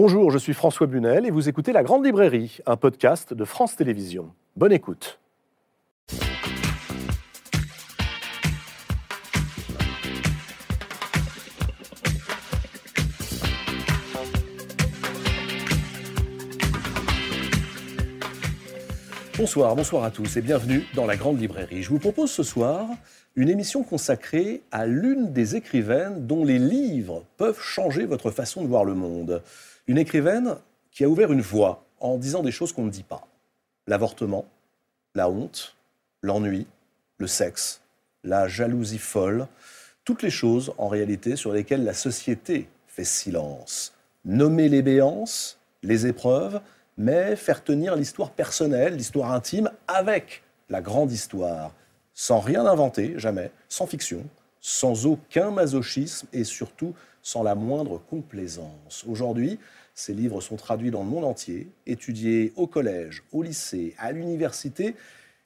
Bonjour, je suis François Bunel et vous écoutez La Grande Librairie, un podcast de France Télévisions. Bonne écoute. Bonsoir, bonsoir à tous et bienvenue dans la Grande Librairie. Je vous propose ce soir une émission consacrée à l'une des écrivaines dont les livres peuvent changer votre façon de voir le monde. Une écrivaine qui a ouvert une voie en disant des choses qu'on ne dit pas. L'avortement, la honte, l'ennui, le sexe, la jalousie folle, toutes les choses en réalité sur lesquelles la société fait silence. Nommer les béances, les épreuves, mais faire tenir l'histoire personnelle, l'histoire intime, avec la grande histoire, sans rien inventer, jamais, sans fiction, sans aucun masochisme et surtout sans la moindre complaisance. Aujourd'hui, ces livres sont traduits dans le monde entier, étudiés au collège, au lycée, à l'université,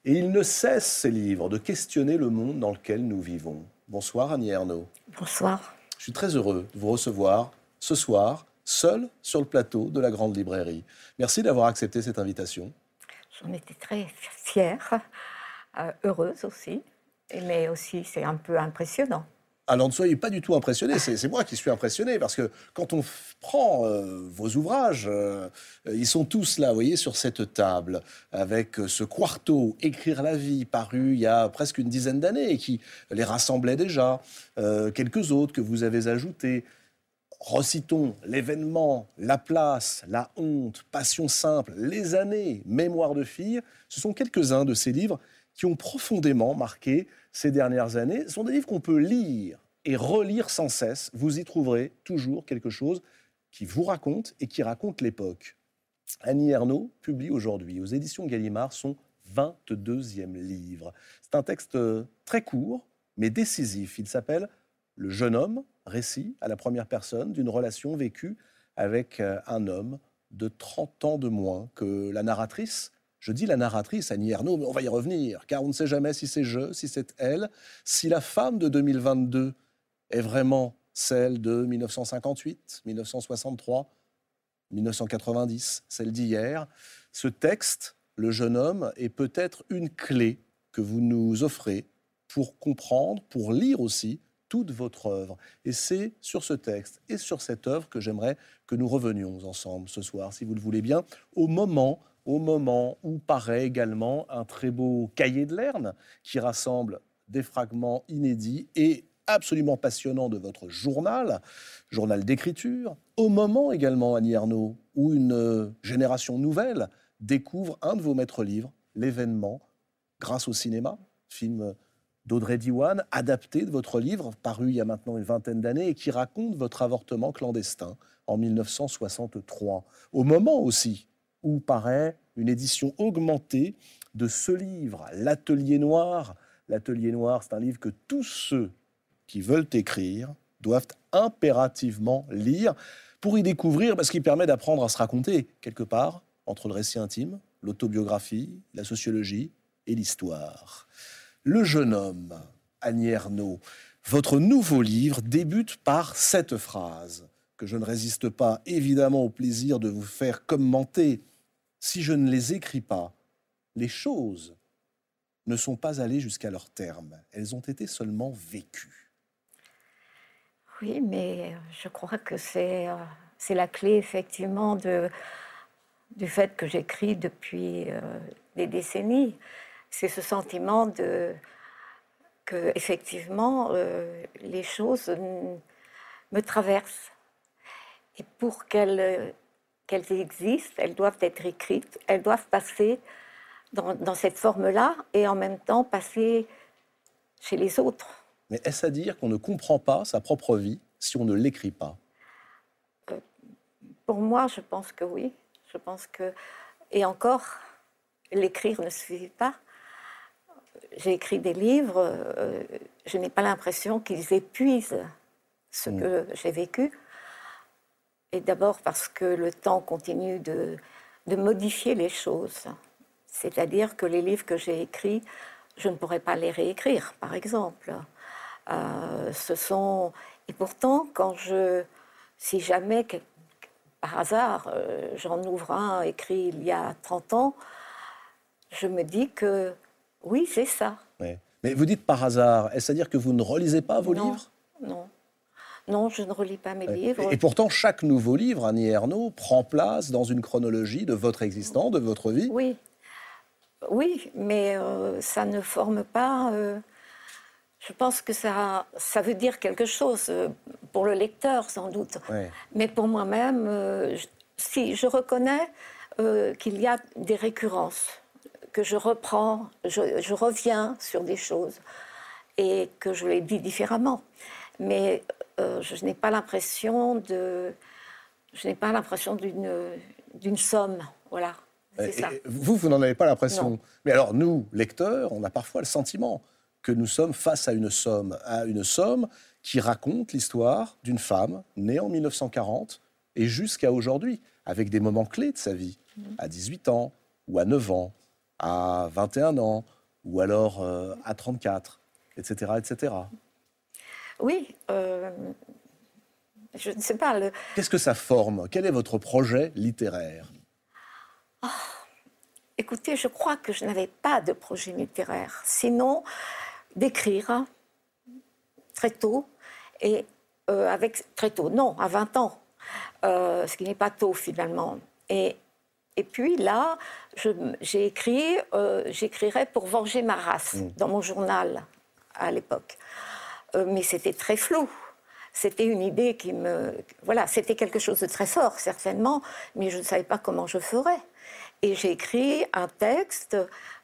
et ils ne cessent, ces livres, de questionner le monde dans lequel nous vivons. Bonsoir Annie Ernaux. Bonsoir. Je suis très heureux de vous recevoir ce soir seul sur le plateau de la Grande Librairie. Merci d'avoir accepté cette invitation. J'en étais très fière, euh, heureuse aussi, mais aussi c'est un peu impressionnant. Alors ne soyez pas du tout impressionné, c'est moi qui suis impressionné, parce que quand on prend euh, vos ouvrages, euh, ils sont tous là, vous voyez, sur cette table, avec ce quarto, Écrire la vie, paru il y a presque une dizaine d'années, et qui les rassemblait déjà, quelques autres que vous avez ajoutés, recitons l'événement, la place, la honte, passion simple, les années, mémoire de fille, ce sont quelques-uns de ces livres qui ont profondément marqué ces dernières années. Ce sont des livres qu'on peut lire et relire sans cesse. Vous y trouverez toujours quelque chose qui vous raconte et qui raconte l'époque. Annie Ernaux publie aujourd'hui aux éditions Gallimard son 22e livre. C'est un texte très court, mais décisif. Il s'appelle Le jeune homme, récit à la première personne d'une relation vécue avec euh, un homme de 30 ans de moins que la narratrice. Je dis la narratrice, Annie Ernaux, mais on va y revenir, car on ne sait jamais si c'est je, si c'est elle, si la femme de 2022 est vraiment celle de 1958, 1963, 1990, celle d'hier. Ce texte, Le jeune homme, est peut-être une clé que vous nous offrez pour comprendre, pour lire aussi toute votre œuvre. Et c'est sur ce texte et sur cette œuvre que j'aimerais que nous revenions ensemble ce soir, si vous le voulez bien, au moment, au moment où paraît également un très beau cahier de Lerne qui rassemble des fragments inédits et absolument passionnants de votre journal, journal d'écriture, au moment également, Annie Arnaud, où une génération nouvelle découvre un de vos maîtres livres, L'événement, grâce au cinéma, film d'Audrey Diwan, adapté de votre livre, paru il y a maintenant une vingtaine d'années, et qui raconte votre avortement clandestin en 1963. Au moment aussi où paraît une édition augmentée de ce livre, L'Atelier Noir. L'Atelier Noir, c'est un livre que tous ceux qui veulent écrire doivent impérativement lire pour y découvrir, parce qu'il permet d'apprendre à se raconter quelque part entre le récit intime, l'autobiographie, la sociologie et l'histoire. Le jeune homme, Annie Ernaux, votre nouveau livre débute par cette phrase que je ne résiste pas évidemment au plaisir de vous faire commenter. Si je ne les écris pas, les choses ne sont pas allées jusqu'à leur terme, elles ont été seulement vécues. Oui, mais je crois que c'est euh, la clé effectivement de, du fait que j'écris depuis euh, des décennies c'est ce sentiment de que effectivement euh, les choses me traversent et pour qu'elles existent, elles doivent être écrites, elles doivent passer dans, cette forme-là et en même temps passer chez les autres. Mais est-ce à dire qu'on ne comprend pas sa propre vie si on ne l'écrit pas? Euh, Pour moi, je pense que oui. Je pense que et encore, l'écrire ne suffit pas j'ai écrit des livres, euh, je n'ai pas l'impression qu'ils épuisent ce mm. que j'ai vécu. Et d'abord parce que le temps continue de, de modifier les choses. C'est-à-dire que les livres que j'ai écrits, je ne pourrais pas les réécrire, par exemple. Euh, ce sont et pourtant, quand je, si jamais par hasard, j'en ouvre un écrit il y a 30 ans, je me dis que oui, c'est ça. Mais vous dites par hasard, est-ce à dire que vous ne relisez pas vos livres? Non. Non, je ne relis pas mes livres. Et, pourtant, chaque nouveau livre, Annie Ernaux, prend place dans une chronologie de votre existence, de votre vie. Oui, oui, mais euh, ça ne forme pas. Euh, je pense que ça, ça veut dire quelque chose euh, pour le lecteur, sans doute. Mais pour moi-même, si je reconnais qu'il y a des récurrences que je reprends, je, reviens sur des choses et que je les dis différemment. Mais euh, je n'ai pas l'impression de, je n'ai pas l'impression d'une d'une somme, voilà. Ça. Vous, vous n'en avez pas l'impression. Mais alors nous, lecteurs, on a parfois le sentiment que nous sommes face à une somme, à une somme qui raconte l'histoire d'une femme née en 1940 et jusqu'à aujourd'hui, avec des moments clés de sa vie, mm. à 18 ans ou à 9 ans à 21 ans ou alors euh, à 34, etc. etc. Oui, euh, je ne sais pas. Le... Qu'est-ce que ça forme? Quel est votre projet littéraire? Ah, Écoutez, je crois que je n'avais pas de projet littéraire, sinon d'écrire très tôt, et euh, avec très tôt, non, à 20 ans, ce qui n'est pas tôt finalement. Et et puis là, j'ai écrit, euh, j'écrirais pour venger ma race mm. dans mon journal à l'époque. Euh, mais c'était très flou. C'était une idée qui me. Voilà, c'était quelque chose de très fort, certainement, mais je ne savais pas comment je ferais. Et j'ai écrit un texte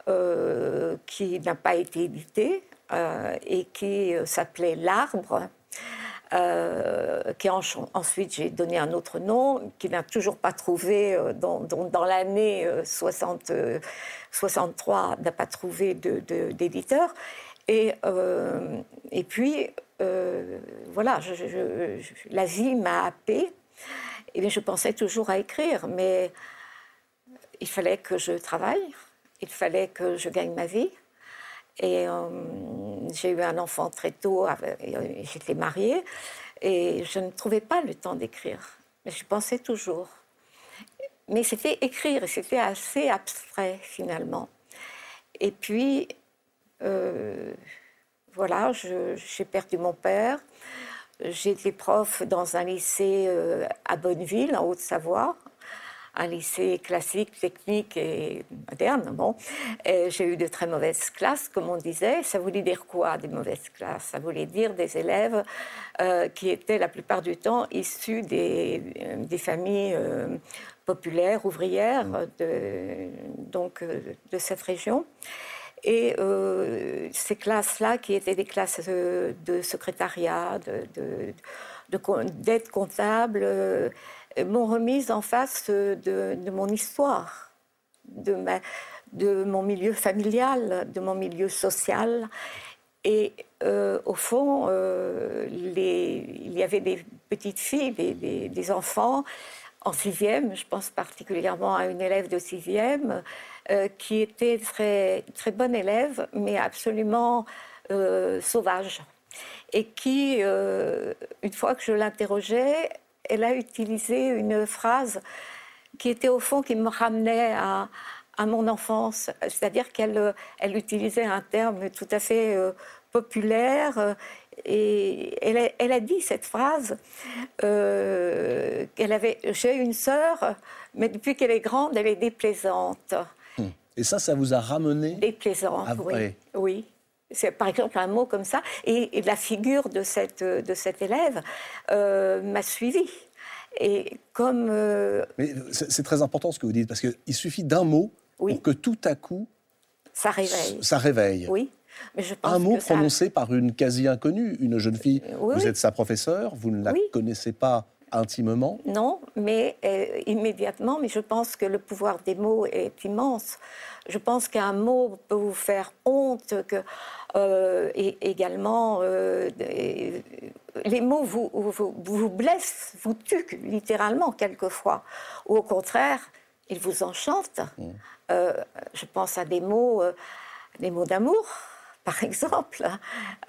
euh, qui n'a pas été édité et qui s'appelait L'arbre euh, qui ensuite j'ai donné un autre nom, qui n'a toujours pas trouvé, euh, dans, l'année 60, euh, 63, n'a pas trouvé d'éditeur. et, et puis, voilà, la vie m'a happée. Et je pensais toujours à écrire, mais il fallait que je travaille, il fallait que je gagne ma vie. Et euh, j'ai eu un enfant très tôt, j'étais mariée, et je ne trouvais pas le temps d'écrire. Mais je pensais toujours. Mais c'était écrire, et c'était assez abstrait finalement. Et puis, euh, voilà, j'ai perdu mon père. J'étais prof dans un lycée euh, à Bonneville, en Haute-Savoie, un lycée classique, technique et moderne. Bon, j'ai eu de très mauvaises classes, comme on disait. Ça voulait dire quoi, des mauvaises classes? Ça voulait dire des élèves euh, qui étaient la plupart du temps issus des, euh, familles euh, populaires, ouvrières, de, donc de cette région. Et ces classes-là, qui étaient des classes de, secrétariat, d'aide de, comptable, m'ont remise en face de, mon histoire, de, mon milieu familial, de mon milieu social. Et euh, au fond, euh, il y avait des petites filles, des, enfants en sixième, je pense particulièrement à une élève de sixième, euh, qui était très, très bonne élève, mais absolument sauvage. Et qui, une fois que je l'interrogeais, elle a utilisé une phrase qui était au fond qui me ramenait à, mon enfance, c'est-à-dire qu'elle elle utilisait un terme tout à fait euh, populaire. Euh, et elle a, dit cette phrase euh, qu'elle avait J'ai une sœur, mais depuis qu'elle est grande, elle est déplaisante. Hmm. Et ça, ça vous a ramené Déplaisante, oui. oui. C'est par exemple un mot comme ça. Et, la figure de cette, de cette élève euh, m'a suivi. Et comme. Euh, Mais c'est très important ce que vous dites, parce qu'il suffit d'un mot pour que tout à coup. Ça réveille. Ça réveille. Oui. Mais je pense un mot prononcé par une quasi-inconnue, une jeune fille. vous êtes sa professeure, vous ne la connaissez pas intimement Non, mais euh, immédiatement, mais je pense que le pouvoir des mots est immense. Je pense qu'un mot peut vous faire honte, que, euh, et également euh, les mots vous, vous, blessent, vous tuent littéralement quelquefois. Ou au contraire, ils vous enchantent. Mmh. je pense à des mots, des mots d'amour par exemple,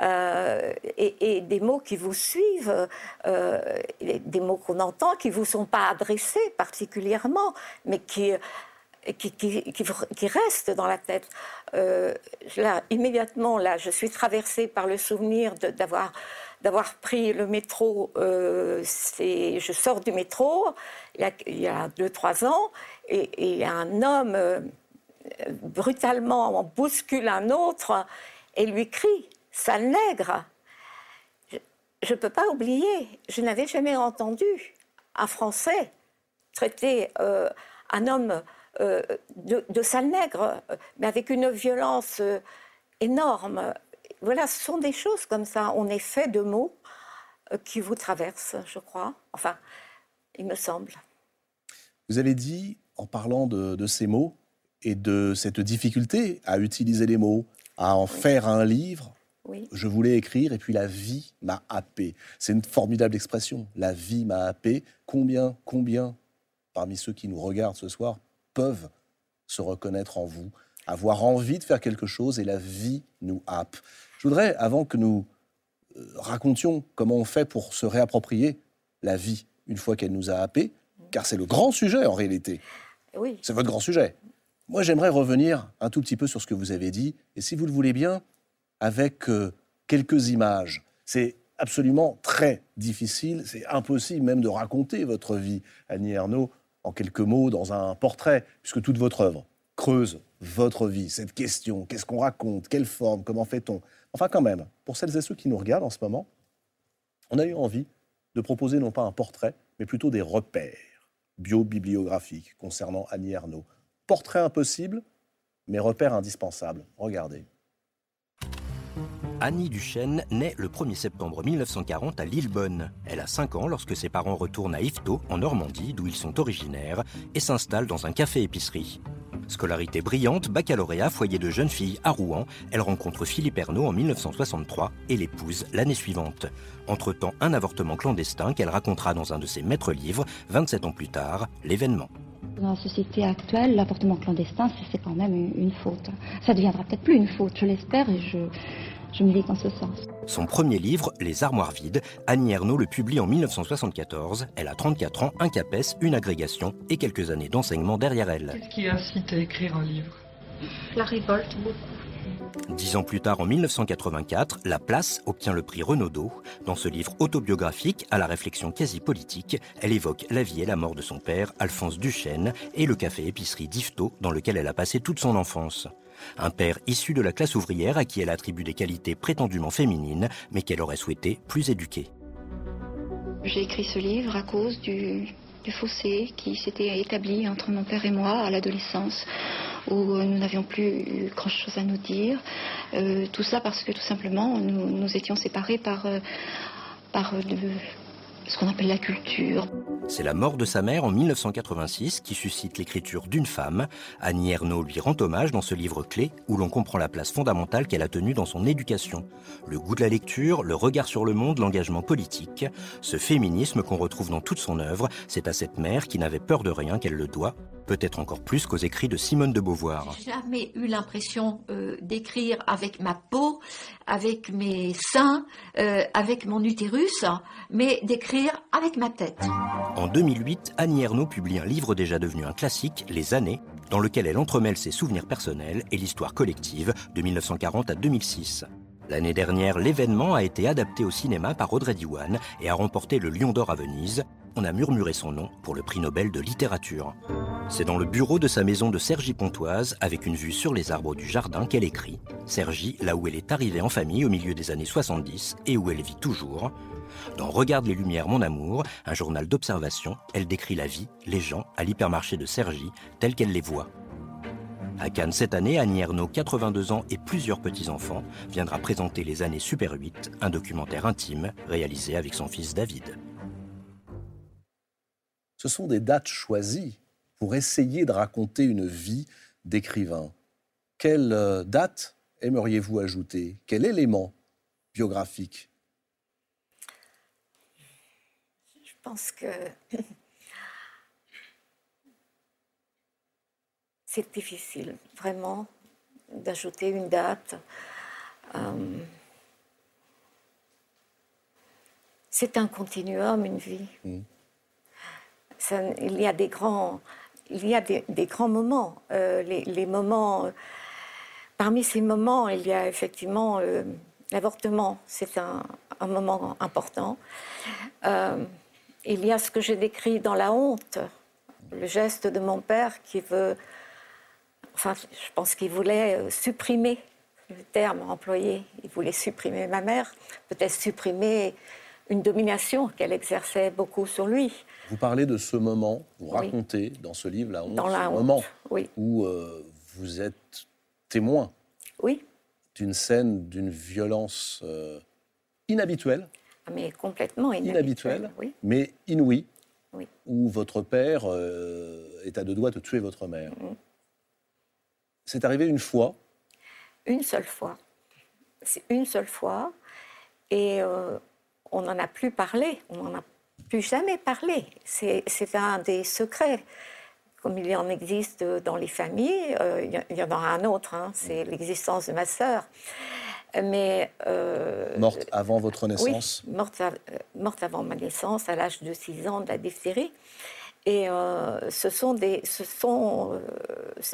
euh, et, des mots qui vous suivent, euh, des mots qu'on entend qui ne vous sont pas adressés particulièrement, mais qui, qui, restent dans la tête. Euh, là, immédiatement, là, je suis traversée par le souvenir d'avoir d'avoir pris le métro. je sors du métro il y a, deux, trois ans, et, et un homme brutalement bouscule un autre et lui crie Sale nègre Je ne peux pas oublier, je n'avais jamais entendu un Français traiter euh, un homme euh, de, sale nègre, mais avec une violence euh, énorme. Voilà, ce sont des choses comme ça. On est fait de mots qui vous traversent, je crois. Enfin, il me semble. Vous avez dit, en parlant de ces mots et de cette difficulté à utiliser les mots, à en faire un livre. Je voulais écrire et puis la vie m'a happé. C'est une formidable expression. La vie m'a happé. Combien, combien parmi ceux qui nous regardent ce soir peuvent se reconnaître en vous, avoir envie de faire quelque chose et la vie nous happe. Je voudrais, avant que nous euh, racontions comment on fait pour se réapproprier la vie une fois qu'elle nous a happé, car c'est le grand sujet en réalité. Oui. C'est votre grand sujet. Moi, j'aimerais revenir un tout petit peu sur ce que vous avez dit, et si vous le voulez bien, avec euh, quelques images. C'est absolument très difficile, c'est impossible même de raconter votre vie, Annie Ernaux, en quelques mots dans un portrait, puisque toute votre œuvre creuse votre vie, cette question, qu'est-ce qu'on raconte, quelle forme, comment fait-on? Enfin quand même, pour celles et ceux qui nous regardent en ce moment, on a eu envie de proposer non pas un portrait, mais plutôt des repères bio-bibliographiques concernant Annie Ernaux, Portrait impossible, mais repère indispensable. Regardez. Annie Duchesne naît le 1er septembre 1940 à Lillebonne. Elle a 5 ans lorsque ses parents retournent à Yvetot, en Normandie, d'où ils sont originaires, et s'installent dans un café-épicerie. Scolarité brillante, baccalauréat, foyer de jeune fille à Rouen, elle rencontre Philippe Ernaud en 1963 et l'épouse l'année suivante. Entre-temps, un avortement clandestin qu'elle racontera dans un de ses maîtres livres, 27 ans plus tard, l'événement. Dans la société actuelle, l'avortement clandestin, c'est quand même une, faute. Ça deviendra peut-être plus une faute, je l'espère, et je, je milite dans ce sens. Son premier livre, Les armoires vides, Annie Ernaux le publie en 1974. Elle a 34 ans, un CAPES, une agrégation et quelques années d'enseignement derrière elle. Qu'est-ce qui incite à écrire un livre? La révolte, beaucoup. Dix ans plus tard, en 1984, La Place obtient le prix Renaudot. Dans ce livre autobiographique, à la réflexion quasi politique, elle évoque la vie et la mort de son père, Alphonse Duchesne, et le café-épicerie d'Yvetot, dans lequel elle a passé toute son enfance. Un père issu de la classe ouvrière à qui elle attribue des qualités prétendument féminines, mais qu'elle aurait souhaité plus éduquer. J'ai écrit ce livre à cause du, fossé qui s'était établi entre mon père et moi à l'adolescence où euh, nous n'avions plus grand-chose à nous dire. Euh, tout ça parce que tout simplement nous, nous étions séparés par, euh, par C'est la mort de sa mère en 1986 qui suscite l'écriture d'une femme. Annie Ernaux lui rend hommage dans ce livre clé où l'on comprend la place fondamentale qu'elle a tenue dans son éducation. Le goût de la lecture, le regard sur le monde, l'engagement politique. Ce féminisme qu'on retrouve dans toute son œuvre, c'est à cette mère qui n'avait peur de rien qu'elle le doit peut-être encore plus qu'aux écrits de Simone de Beauvoir. J'ai jamais eu l'impression euh, d'écrire avec ma peau, avec mes seins, euh, avec mon utérus, mais d'écrire avec ma tête. En 2008, Annie Ernaux publie un livre déjà devenu un classique, Les années, dans lequel elle entremêle ses souvenirs personnels et l'histoire collective de 1940 à 2006. L'année dernière, l'événement a été adapté au cinéma par Audrey Diwan et a remporté le Lion d'Or à Venise, on a murmuré son nom pour le prix Nobel de littérature. C'est dans le bureau de sa maison de Sergi Pontoise, avec une vue sur les arbres du jardin, qu'elle écrit. Sergi, là où elle est arrivée en famille au milieu des années 70 et où elle vit toujours. Dans Regarde les Lumières, mon amour, un journal d'observation, elle décrit la vie, les gens, à l'hypermarché de Sergi, tels qu'elle les voit. À Cannes cette année, Annie Ernaux, 82 ans et plusieurs petits-enfants, viendra présenter Les années Super 8, un documentaire intime réalisé avec son fils David. Ce sont des dates choisies pour essayer de raconter une vie d'écrivain. Quelle euh, date aimeriez-vous ajouter? Quel élément biographique? Je pense que c'est difficile, vraiment, d'ajouter une date. c'est un continuum, une vie. Mm. il y a des grands, il y a des, grands moments. Euh, les, moments, parmi ces moments, il y a effectivement euh, l'avortement. C'est un, moment important. Euh, il y a ce que j'ai décrit dans la honte, le geste de mon père qui veut, enfin, je pense qu'il voulait supprimer le terme employé. Il voulait supprimer ma mère, peut-être supprimer une domination qu'elle exerçait beaucoup sur lui. Vous parlez de ce moment, vous racontez dans ce livre La honte, dans la ce moment où euh, vous êtes témoin oui. d'une scène d'une violence euh, inhabituelle. Ah, mais complètement inhabituelle. oui. mais inouïe, où votre père euh, est à deux doigts de tuer votre mère. Mm. C'est arrivé une fois Une seule fois. C'est une seule fois. Et on n'en a plus parlé, on n'en a plus jamais parlé. C'est un des secrets. Comme il y en existe dans les familles, euh, il y en aura un autre, hein, c'est l'existence de ma sœur. Mais, euh, morte avant votre naissance Oui, morte, euh, morte, avant ma naissance, à l'âge de 6 ans, de la diphtérie. Et ce sont des, ce sont,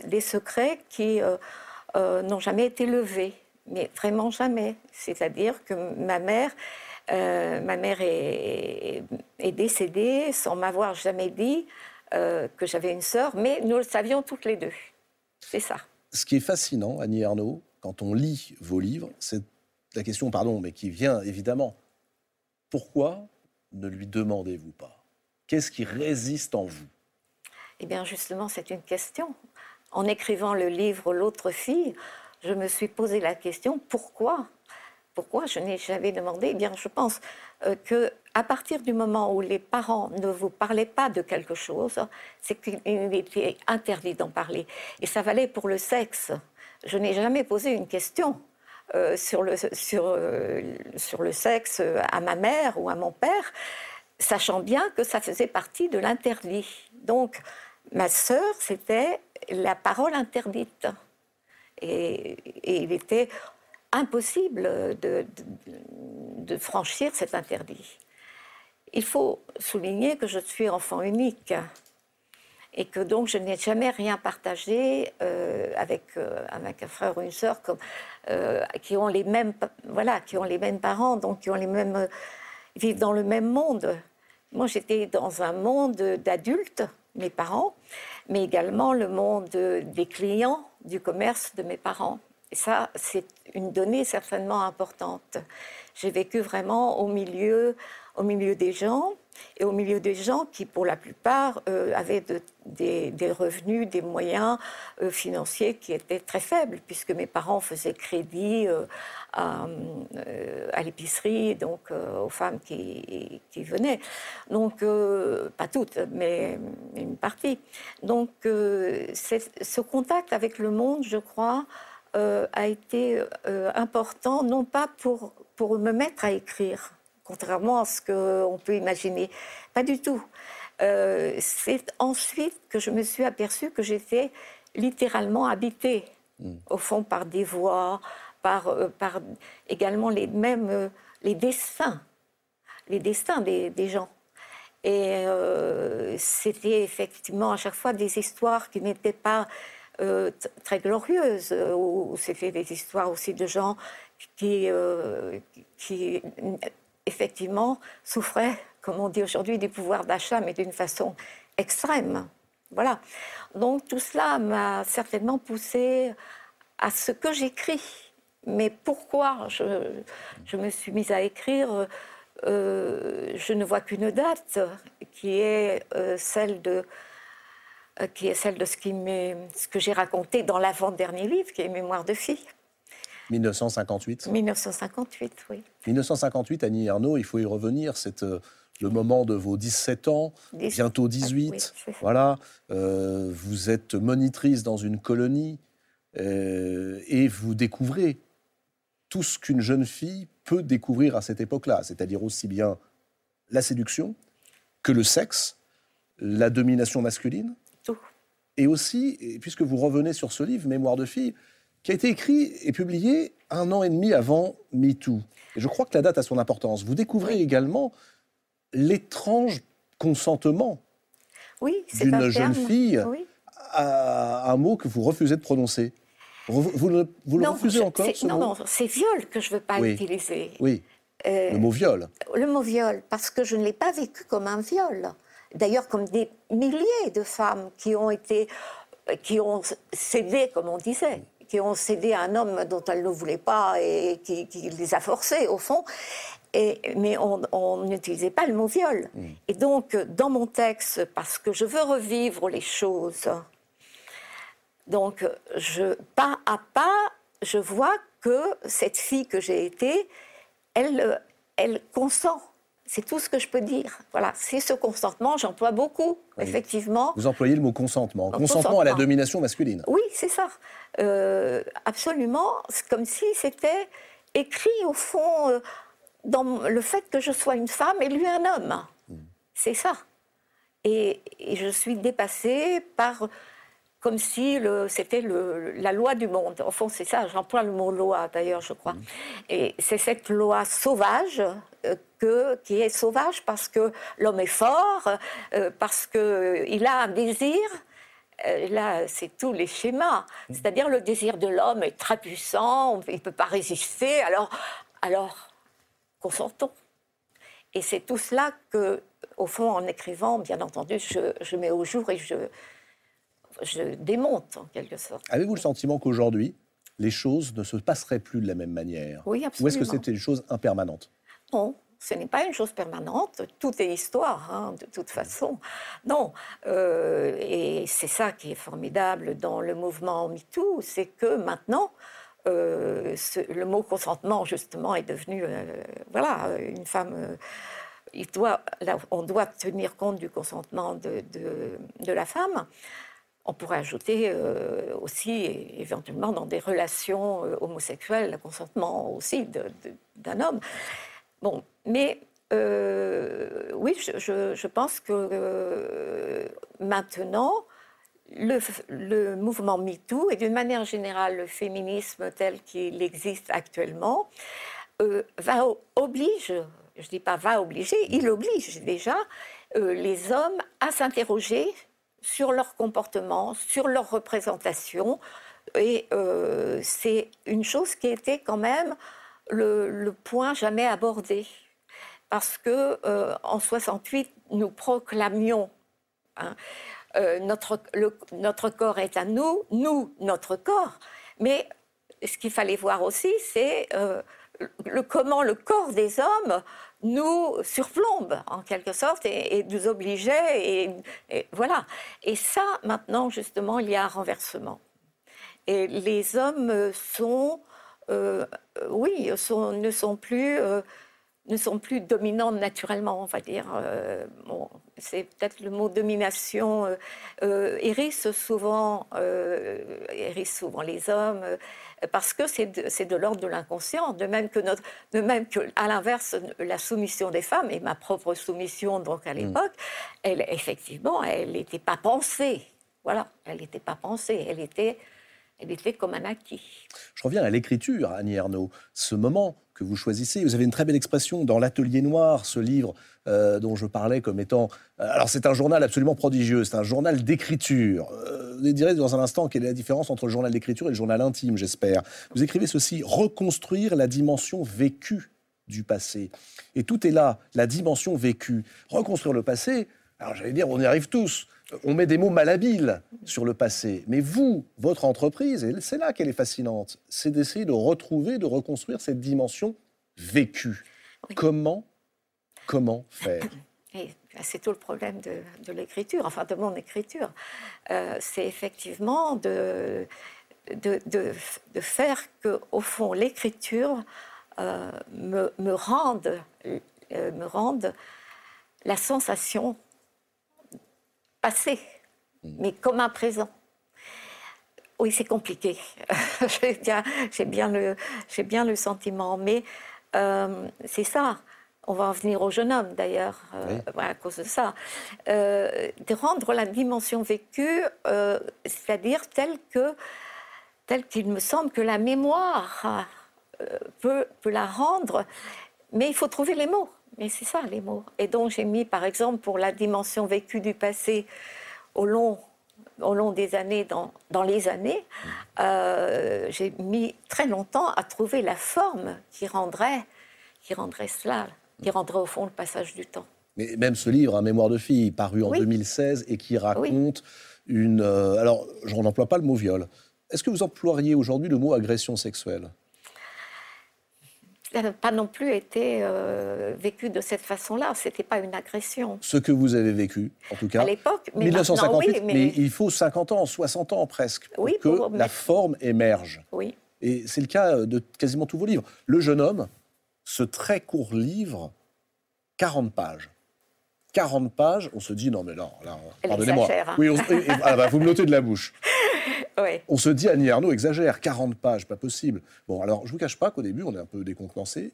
des secrets qui n'ont jamais été levés, mais vraiment jamais. C'est-à-dire que ma mère euh, ma mère est, décédée sans m'avoir jamais dit euh, que j'avais une sœur, mais nous le savions toutes les deux. C'est ça. Ce qui est fascinant, Annie Arnaud, quand on lit vos livres, c'est la question, pardon, mais qui vient évidemment. Pourquoi ne lui demandez-vous pas? Qu'est-ce qui résiste en vous? Eh bien, justement, c'est une question. En écrivant le livre L'autre fille, je me suis posé la question pourquoi? Pourquoi je n'ai jamais demandé? Eh bien, je pense euh, que à partir du moment où les parents ne vous parlaient pas de quelque chose, c'est qu'il était interdit d'en parler. Et ça valait pour le sexe. Je n'ai jamais posé une question euh, euh, sur le sexe à ma mère ou à mon père, sachant bien que ça faisait partie de l'interdit. Donc, ma sœur, c'était la parole interdite. Et, il était impossible de, franchir cet interdit. Il faut souligner que je suis enfant unique et que donc je n'ai jamais rien partagé euh, avec, euh, avec un frère ou une sœur euh, qui ont les mêmes parents donc qui ont les mêmes vivent dans le même monde. Moi j'étais dans un monde d'adultes, mes parents, mais également le monde des clients du commerce de mes parents. Et ça, c'est une donnée certainement importante. J'ai vécu vraiment au milieu, au milieu des gens, et au milieu des gens qui, pour la plupart, euh, avaient des, revenus, des moyens euh, financiers qui étaient très faibles, puisque mes parents faisaient crédit euh, à, l'épicerie, donc aux femmes qui, venaient. Donc, pas toutes, mais une partie. Donc, ce contact avec le monde, je crois, a été important, non pas pour me mettre à écrire, contrairement à ce qu'on peut imaginer, pas du tout. Euh, c'est ensuite que je me suis aperçue que j'étais littéralement habitée, hmm. au fond, par des voix, par, par également les mêmes les destins, les destins des, des gens. Et c'était effectivement à chaque fois des histoires qui n'étaient pas euh, très glorieuse, euh, où c'était des histoires aussi de gens qui, euh, qui effectivement souffraient, comme on dit aujourd'hui, du pouvoir d'achat, mais d'une façon extrême. Voilà. Donc tout cela m'a certainement poussé à ce que j'écris. Mais pourquoi je, me suis mise à écrire Je ne vois qu'une date qui est celle de euh, qui est celle de ce, qui ce que j'ai raconté dans l'avant-dernier livre, qui est Mémoire de fille. 1958 1958, oui. 1958, Annie Ernaux, il faut y revenir, c'est euh, le moment de vos 17 ans, bientôt 18. voilà, euh, vous êtes monitrice dans une colonie et vous découvrez tout ce qu'une jeune fille peut découvrir à cette époque-là, c'est-à-dire aussi bien la séduction que le sexe, la domination masculine, et aussi, puisque vous revenez sur ce livre, Mémoire de fille, qui a été écrit et publié un an et demi avant MeToo. Et je crois que la date a son importance. Vous découvrez également l'étrange consentement oui, d'une jeune fille à un mot que vous refusez de prononcer. Vous, le, refusez encore ce Non, non, c'est viol que je ne veux pas utiliser. Oui. Euh, le mot viol. Le mot viol, parce que je ne l'ai pas vécu comme un viol. D'ailleurs, comme des milliers de femmes qui ont été, qui ont cédé, comme on disait, qui ont cédé à un homme dont elles ne voulaient pas et qui, les a forcées, au fond. Et, mais on n'utilisait pas le mot viol. Mm. Et donc, dans mon texte, parce que je veux revivre les choses, donc, je, pas à pas, je vois que cette fille que j'ai été, elle, elle consent. C'est tout ce que je peux dire. Voilà, c'est ce consentement, j'emploie beaucoup, effectivement. Vous employez le mot consentement. Consentement, à la domination masculine. Oui, c'est ça. Euh, absolument. C'est comme si c'était écrit, au fond, euh, dans le fait que je sois une femme et lui un homme. Hmm. C'est ça. et, je suis dépassée par comme si c'était la loi du monde. Au fond, c'est ça, j'emploie le mot loi d'ailleurs, je crois. Mm. Et c'est cette loi sauvage euh, que, qui est sauvage parce que l'homme est fort, euh, parce qu'il a un désir. Euh, là, c'est tous les schémas. Mm. C'est-à-dire le désir de l'homme est très puissant, il ne peut pas résister, alors, alors consentons. Et c'est tout cela que, au fond, en écrivant, bien entendu, je, je mets au jour et je, je démonte en quelque sorte. Avez-vous le sentiment qu'aujourd'hui, les choses ne se passeraient plus de la même manière Oui, absolument. Ou est-ce que c'était une chose impermanente Non, ce n'est pas une chose permanente. Tout est histoire, hein, de toute façon. Non. Euh, et c'est ça qui est formidable dans le mouvement MeToo, c'est que maintenant, euh, le mot consentement, justement, est devenu, euh, voilà, une femme. il doit, on doit tenir compte du consentement de, de, de la femme. On pourrait ajouter euh, aussi, éventuellement, dans des relations euh, homosexuelles, le consentement aussi d'un homme. Bon, mais euh, oui, je, pense que maintenant, le, mouvement MeToo et d'une manière générale le féminisme tel qu'il existe actuellement va oblige, je ne dis pas va obliger, il oblige déjà les hommes à s'interroger sur leur comportement, sur leur représentation. Et euh, c'est une chose qui était quand même le, point jamais abordé. Parce que euh, en 68, nous proclamions hein, euh, notre, notre corps est à nous, nous, notre corps. Mais ce qu'il fallait voir aussi, c'est le, comment le corps des hommes nous surplombe en quelque sorte et, nous obligeait et, voilà. Et ça, maintenant justement, il y a un renversement. Et les hommes sont, euh, oui, sont, ne sont plus euh, ne sont plus dominants naturellement, on va dire. Euh, bon, c'est peut-être le mot domination euh, euh hérisse souvent, hérisse souvent les hommes parce que c'est de, de l'ordre de l'inconscient, de même que notre, de même que à l'inverse la soumission des femmes et ma propre soumission donc à mm. l'époque, elle effectivement elle n'était pas pensée, voilà, elle n'était pas pensée, elle était elle était comme un acquis. Je reviens à l'écriture, Annie Ernaux. Ce moment que vous choisissez, vous avez une très belle expression dans L'Atelier Noir, ce livre euh, dont je parlais comme étant. Euh, alors, c'est un journal absolument prodigieux, c'est un journal d'écriture. Euh, vous direz dans un instant quelle est la différence entre le journal d'écriture et le journal intime, j'espère. Vous écrivez ceci reconstruire la dimension vécue du passé. Et tout est là, la dimension vécue. Reconstruire le passé, alors j'allais dire, on y arrive tous on met des mots malhabiles sur le passé. Mais vous, votre entreprise, et c'est là qu'elle est fascinante, c'est d'essayer de retrouver, de reconstruire cette dimension vécue. Comment, comment faire bah, c'est tout le problème de, l'écriture, enfin de mon écriture. Euh, c'est effectivement de, de, faire que, au fond, l'écriture euh, me, me, rende, euh, me rende la sensation passé, mm. mais comme un présent. Oui, c'est compliqué. j'ai bien, bien, le, bien le sentiment. Mais euh, c'est ça. On va en venir au jeune homme, d'ailleurs, euh, à cause de ça. Euh, de rendre la dimension vécue, c'est-à-dire telle que telle qu'il me semble que la mémoire peut, peut la rendre, mais il faut trouver les mots. Mais c'est ça, les mots. Et donc, j'ai mis, par exemple, pour la dimension vécue du passé au long, au long des années, dans, dans les années, euh, j'ai mis très longtemps à trouver la forme qui rendrait, qui rendrait cela, qui rendrait au fond le passage du temps. Mais même ce livre, un Mémoire de fille, paru en 2016 et qui raconte une. Euh, alors, je n'emploie pas le mot viol. Est-ce que vous emploieriez aujourd'hui le mot agression sexuelle? Pas non plus été euh, vécu de cette façon-là. C'était pas une agression. Ce que vous avez vécu, en tout cas. À l'époque, mais 1958, mais... il faut 50 ans, 60 ans presque, pour que la forme émerge. Oui. Et c'est le cas de quasiment tous vos livres. Le jeune homme, ce très court livre, 40 pages. 40 pages, on se dit non mais non, là, pardonnez-moi. Hein. Oui, ah, bah, vous me notez de la bouche. On se dit, Annie Arnaud exagère, 40 pages, pas possible. Bon, alors, je vous cache pas qu'au début, on est un peu décontenancé,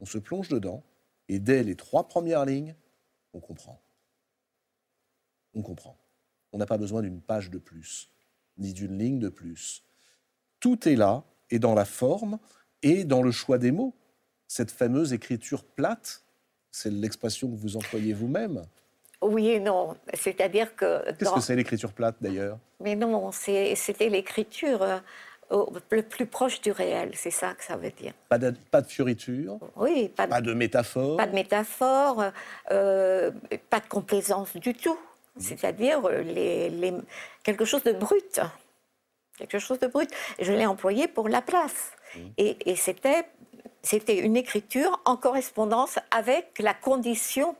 on se plonge dedans, et dès les trois premières lignes, on comprend. On comprend. On n'a pas besoin d'une page de plus, ni d'une ligne de plus. Tout est là, et dans la forme, et dans le choix des mots. Cette fameuse écriture plate, c'est l'expression que vous employez vous-même. Oui et non. C'est-à-dire que. Qu'est-ce que c'est l'écriture plate d'ailleurs? Mais non, c'était l'écriture euh, le plus proche du réel, c'est ça que ça veut dire. Pas de, pas de fioriture Oui, pas de, pas de métaphore? Pas de métaphore, euh, pas de complaisance du tout. Mmh. C'est-à-dire les, les, quelque chose de brut. Quelque chose de brut. Je l'ai employé pour la place. Mmh. Et, et c'était c'était une écriture en correspondance avec la condition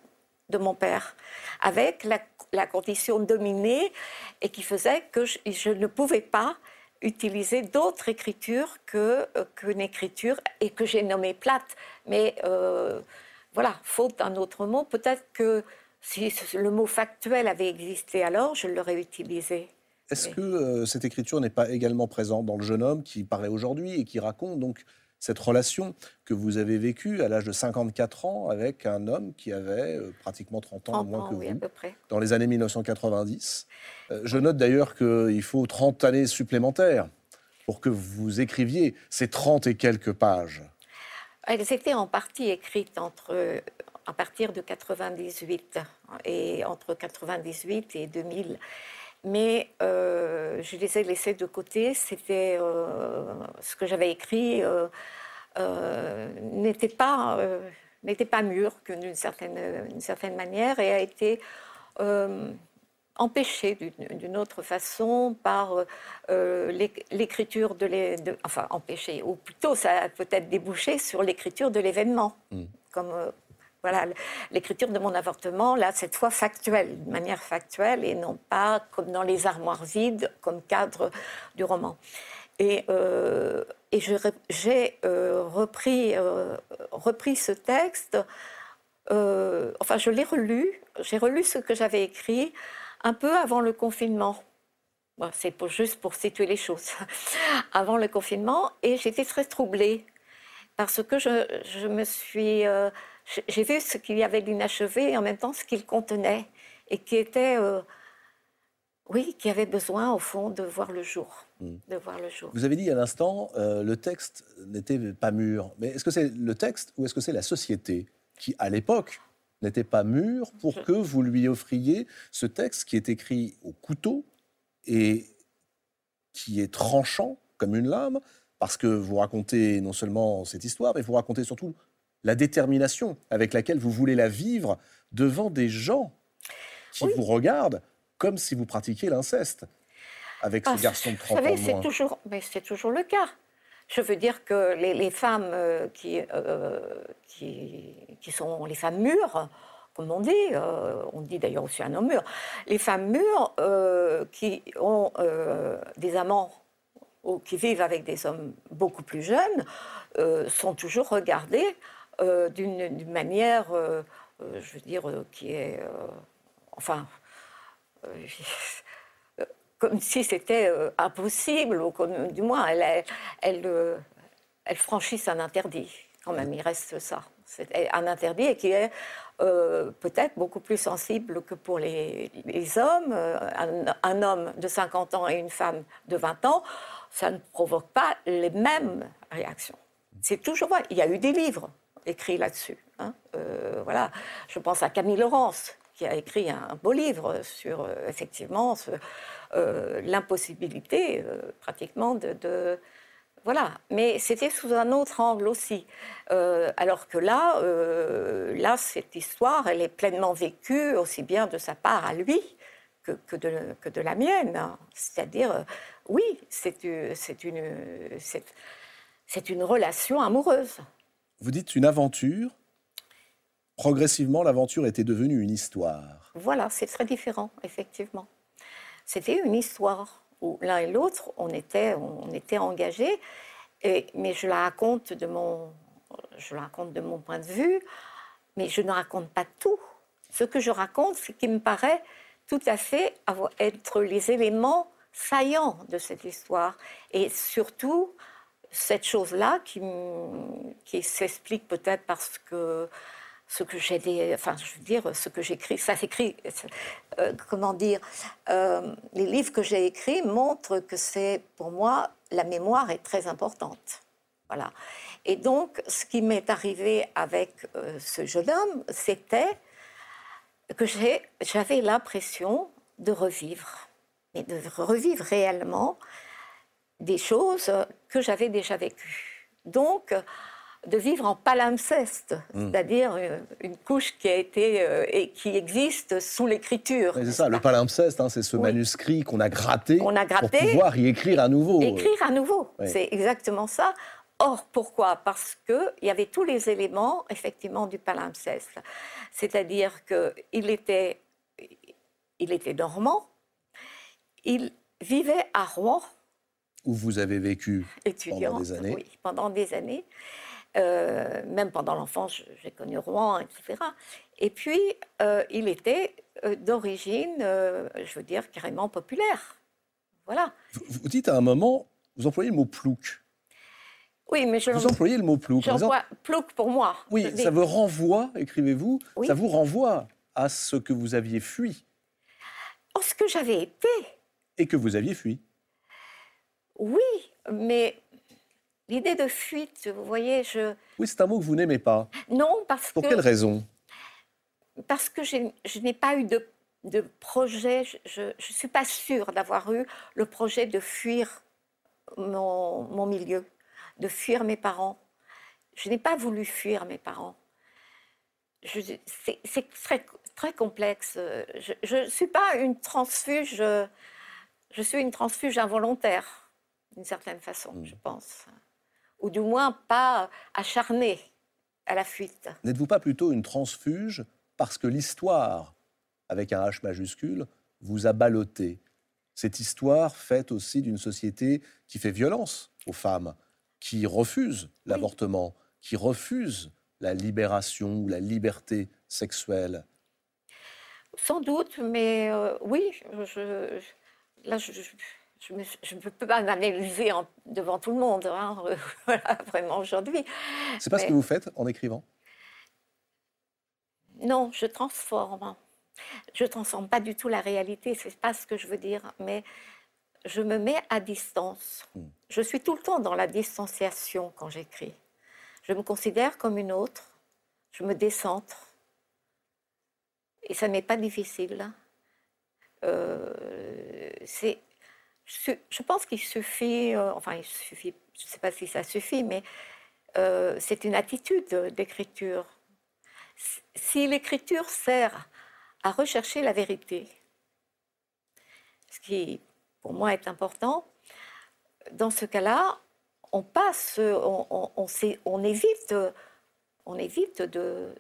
de mon père, avec la, condition dominée et qui faisait que je, ne pouvais pas utiliser d'autres écritures que euh, qu'une écriture et que j'ai nommée plate. Mais euh, voilà, faute d'un autre mot, peut-être que si le mot factuel avait existé alors, je l'aurais utilisé. Est-ce que euh, cette écriture n'est pas également présente dans le jeune homme qui paraît aujourd'hui et qui raconte donc cette relation que vous avez vécue à l'âge de 54 ans avec un homme qui avait euh, pratiquement 30 ans moins que vous, dans les années 1990. Euh, je note d'ailleurs qu'il faut 30 années supplémentaires pour que vous écriviez ces 30 et quelques pages. Elles étaient en partie écrites entre, à partir de 98 et entre 98 et 2000 mais euh, je les ai laissés de côté. C'était euh, ce que j'avais écrit euh, n'était pas n'était pas mûr d'une certaine, certaine manière et a été empêché d'une autre façon par l'écriture de, de, enfin empêché ou plutôt ça a peut-être débouché sur l'écriture de l'événement mmh. comme voilà, l'écriture de mon avortement, là, cette fois factuelle, de manière factuelle, et non pas comme dans les armoires vides, comme cadre du roman. Et, euh, et j'ai euh, repris, euh, repris ce texte, enfin, je l'ai relu, j'ai relu ce que j'avais écrit un peu avant le confinement. C'est juste pour situer les choses. avant le confinement, et j'étais très troublée parce que je, je me suis j'ai vu ce qu'il y avait d'inachevé et en même temps ce qu'il contenait et qui était, euh, oui, qui avait besoin au fond de voir le jour. Hmm. De voir le jour. Vous avez dit à l'instant, euh, le texte n'était pas mûr. Mais est-ce que c'est le texte ou est-ce que c'est la société qui, à l'époque, n'était pas mûr pour que vous lui offriez ce texte qui est écrit au couteau et qui est tranchant comme une lame, parce que vous racontez non seulement cette histoire, mais vous racontez surtout la détermination avec laquelle vous voulez la vivre devant des gens qui vous regardent comme si vous pratiquiez l'inceste avec ce ah, garçon de 30 ans c'est toujours, mais c'est toujours le cas. Je veux dire que les, femmes euh, qui, euh, qui, qui, sont les femmes mûres, comme on dit, euh, on dit d'ailleurs aussi un homme mûr, les femmes mûres qui ont des amants ou qui vivent avec des hommes beaucoup plus jeunes sont toujours regardées euh, d'une manière, euh, euh, je veux dire, qui est, enfin, comme si c'était impossible, ou comme, du moins, elle, elle, franchisse un interdit. Quand même, il reste ça. C'est un interdit qui est peut-être beaucoup plus sensible que pour les, les hommes. Un, un, homme de 50 ans et une femme de 20 ans, ça ne provoque pas les mêmes réactions. C'est toujours vrai. Il y a eu des livres écrits là-dessus. Hein. Euh, voilà. Je pense à Camille Laurence, qui a écrit un beau livre sur, euh, effectivement, euh, l'impossibilité, pratiquement, de, Voilà. Mais c'était sous un autre angle aussi. alors que là, là, cette histoire, elle est pleinement vécue, aussi bien de sa part à lui que, de, que de, la mienne. C'est-à-dire, oui, c'est une, c'est une relation amoureuse. Vous dites une aventure. Progressivement, l'aventure était devenue une histoire. Voilà, c'est très différent, effectivement. C'était une histoire où l'un et l'autre, on était, on était engagés. Et, mais je la raconte de mon, je la raconte de mon point de vue, mais je ne raconte pas tout. Ce que je raconte, c'est qui me paraît tout à fait être les éléments saillants de cette histoire. Et surtout, cette chose-là qui, s'explique peut-être parce que ce que j'ai enfin je veux dire ce que j'écris. Ça s'écrit euh, comment dire euh, les livres que j'ai écrits montrent que c'est pour moi la mémoire est très importante. Voilà. Et donc ce qui m'est arrivé avec euh, ce jeune homme c'était que j'avais l'impression de revivre mais de revivre réellement des choses que j'avais déjà vécues. Donc, de vivre en palimpseste, hmm. c'est-à-dire euh, une couche qui a été euh, et qui existe sous l'écriture. C'est ça, le palimpseste, hein, c'est ce manuscrit qu'on a gratté, a gratté pour pouvoir y écrire à nouveau. Écrire à nouveau, c'est exactement ça. Or, pourquoi? Parce qu'il y avait tous les éléments, effectivement, du palimpseste. C'est-à-dire qu'il était, il était normand, il vivait à Rouen, où vous avez vécu pendant des années. Oui, pendant des années. Euh, même pendant l'enfance, j'ai connu Rouen, etc. Et puis, euh, il était euh, d'origine, je veux dire, carrément populaire. Voilà. Vous, dites à un moment, vous employez le mot plouc. Oui, mais je... Vous employez le mot plouc. J'emploie plouc pour moi. Oui, ça vous renvoie, écrivez-vous, ça vous renvoie à ce que vous aviez fui. En ce que j'avais été. Et que vous aviez fui. Oui, mais l'idée de fuite, vous voyez, je... Oui, c'est un mot que vous n'aimez pas. Non, parce que... Pour quelle raison? Parce que je n'ai pas eu de, de projet, je ne suis pas sûre d'avoir eu le projet de fuir mon, mon milieu, de fuir mes parents. Je n'ai pas voulu fuir mes parents. C'est très, très complexe. Je ne suis pas une transfuge, je suis une transfuge involontaire d'une certaine façon, mm. je pense. Ou du moins pas acharné à la fuite. N'êtes-vous pas plutôt une transfuge parce que l'histoire, avec un H majuscule, vous a ballotté? Cette histoire faite aussi d'une société qui fait violence aux femmes, qui refuse l'avortement, qui refuse la libération ou la liberté sexuelle Sans doute, mais euh, oui, je, là, je, je ne peux pas m'analyser devant tout le monde, hein, voilà, vraiment aujourd'hui. C'est pas ce que vous faites en écrivant? Non, je transforme. Je transforme pas du tout la réalité, c'est pas ce que je veux dire, mais je me mets à distance. Hmm. Je suis tout le temps dans la distanciation quand j'écris. Je me considère comme une autre, je me décentre. Et ça n'est pas difficile. Euh, c'est je, pense qu'il suffit, euh, enfin, il suffit, je ne sais pas si ça suffit, mais euh, c'est une attitude d'écriture. Si l'écriture sert à rechercher la vérité, ce qui pour moi est important, dans ce cas-là, on passe, on, on, évite, on évite de,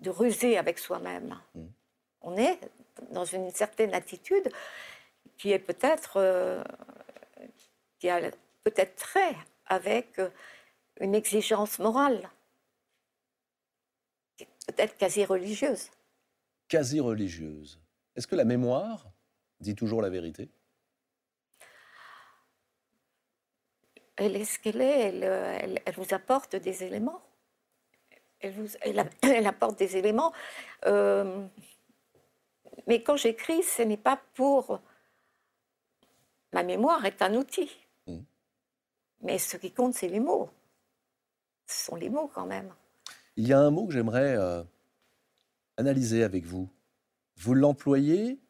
de ruser avec soi-même. Mmh. On est dans une certaine attitude qui est peut-être euh, qui a peut-être trait avec euh, une exigence morale, peut-être quasi religieuse. Quasi religieuse. Est-ce que la mémoire dit toujours la vérité? Elle est ce qu'elle est, elle, elle, vous apporte des éléments. Elle, vous, elle, apporte des éléments. Euh, mais quand j'écris, ce n'est pas pour Ma mémoire est un outil. Mm. Mais ce qui compte, c'est les mots. Ce sont les mots quand même. Il y a un mot que j'aimerais euh, analyser avec vous. Vous l'employez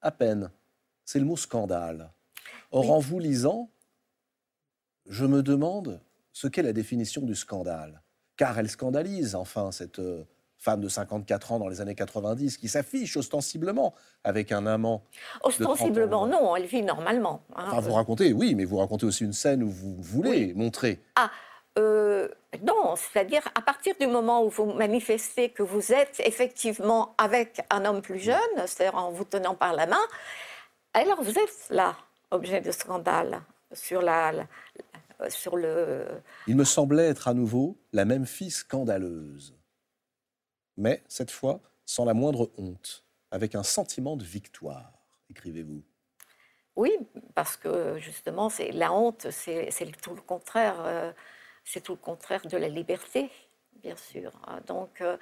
à peine. C'est le mot scandale. Or, Oui. en vous lisant, je me demande ce qu'est la définition du scandale. Car elle scandalise, enfin, cette euh, femme de 54 ans dans les années 90 qui s'affiche ostensiblement avec un amant. Ostensiblement, 30 ans. non, elle vit normalement. hein. Enfin, vous racontez, oui, mais vous racontez aussi une scène où vous voulez montrer. Euh, non, c'est-à-dire à partir du moment où vous manifestez que vous êtes effectivement avec un homme plus jeune, c'est-à-dire en vous tenant par la main, alors vous êtes là, objet de scandale sur, la, la- sur le... Il me semblait être à nouveau la même fille scandaleuse. Mais cette fois, sans la moindre honte, avec un sentiment de victoire, écrivez-vous. Oui, parce que justement, la honte, c'est tout le contraire. euh, c'est tout le contraire de la liberté, bien sûr. Donc, euh,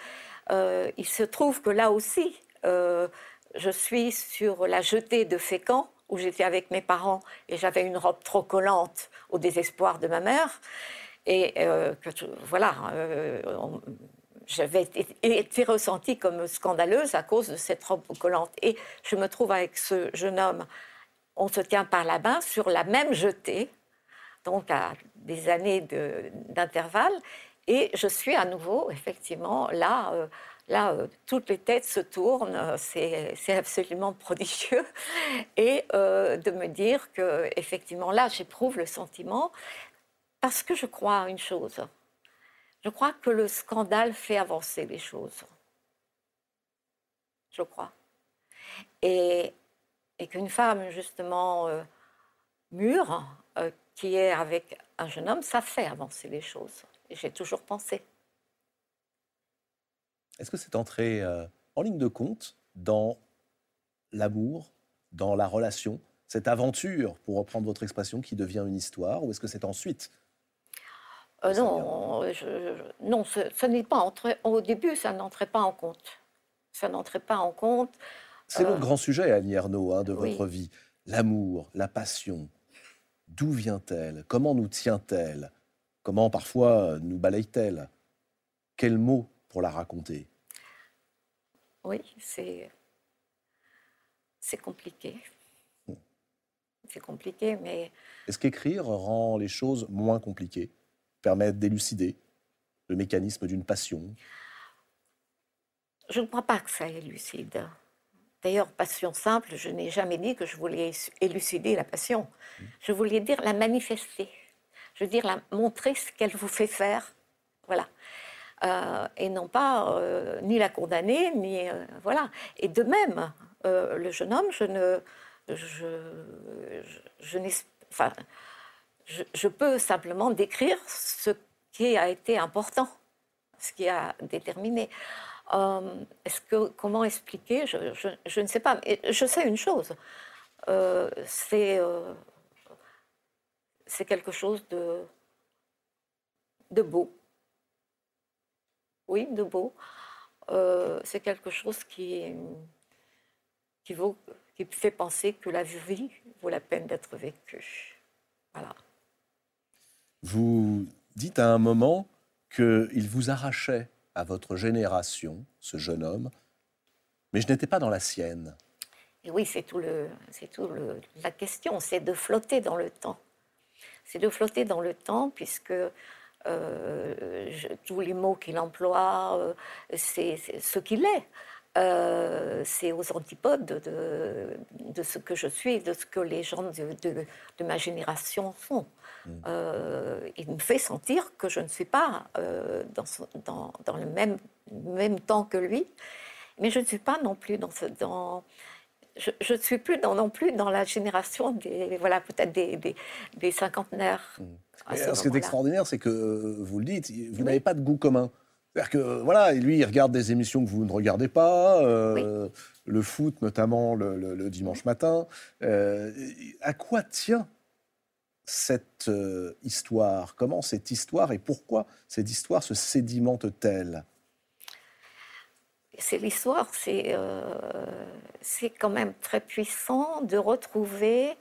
euh, il se trouve que là aussi, je suis sur la jetée de Fécamp, où j'étais avec mes parents et j'avais une robe trop collante au désespoir de ma mère. Et voilà, j'avais été, ressentie comme scandaleuse à cause de cette robe collante. Et je me trouve avec ce jeune homme on se tient par la main sur la même jetée, donc à des années d'intervalle, et je suis à nouveau, effectivement, là, euh, là euh, toutes les têtes se tournent, euh, c'est absolument prodigieux, et de me dire que, effectivement, là, j'éprouve le sentiment, parce que je crois à une chose, je crois que le scandale fait avancer les choses, je crois. Et qu'une femme justement euh, mûre euh, qui est avec un jeune homme, ça fait avancer les choses. J'ai toujours pensé. Est-ce que c'est entré euh, en ligne de compte dans l'amour, dans la relation, cette aventure, pour reprendre votre expression, qui devient une histoire, ou est-ce que c'est ensuite Euh, non, je- je- non, ce, ce n'est pas entré. Au début, ça n'entrait pas en compte. Ça n'entrait pas en compte. C'est Euh, l'autre grand sujet, Annie Ernaux, hein, de oui. votre vie. L'amour, la passion. D'où vient-elle? Comment nous tient-elle? Comment parfois nous balaye-t-elle? Quel mot pour la raconter? Oui, c'est c'est compliqué. C'est compliqué, mais Est-ce qu'écrire rend les choses moins compliquées? Permet d'élucider le mécanisme d'une passion Je ne crois pas que ça élucide. D'ailleurs, passion simple, je n'ai jamais dit que je voulais élucider la passion. Je voulais dire la manifester. Je veux dire la montrer ce qu'elle vous fait faire. Voilà. Euh, et non pas euh, ni la condamner, ni. euh, voilà. Et de même, le jeune homme, je ne. Je, je, je je, peux simplement décrire ce qui a été important, ce qui a déterminé. Euh, est-ce que, comment expliquer? Je, ne sais pas. Mais je sais une chose. Euh, c'est, euh, c'est quelque chose de, beau. Oui, de beau. C'est quelque chose qui, qui fait penser que la vie vaut la peine d'être vécue. Voilà. Vous dites à un moment qu'il vous arrachait à votre génération, ce jeune homme, mais je n'étais pas dans la sienne. Et oui, c'est tout, le, c'est tout la question, c'est de flotter dans le temps. C'est de flotter dans le temps, puisque euh, tous les mots qu'il emploie, euh, c'est, ce qu'il est. Euh, c'est aux antipodes de, ce que je suis, de ce que les gens de, ma génération sont. Euh, il me fait sentir que je ne suis pas euh, dans, son- dans- dans le même, même temps que lui, mais je ne suis pas non plus dans ce, dans, je ne suis plus dans, non plus dans la génération des, voilà, peut-être des, des, des cinquantenaires. à Et ce qui est extraordinaire, c'est que vous le dites, vous Oui. n'avez pas de goût commun. C'est-à-dire que voilà, lui, il regarde des émissions que vous ne regardez pas, euh, le foot notamment le, le- le dimanche matin. Euh, à quoi tient cette euh, histoire? Comment cette histoire et pourquoi cette histoire se sédimente-t-elle? C'est l'histoire, c'est euh, c'est quand même très puissant de retrouver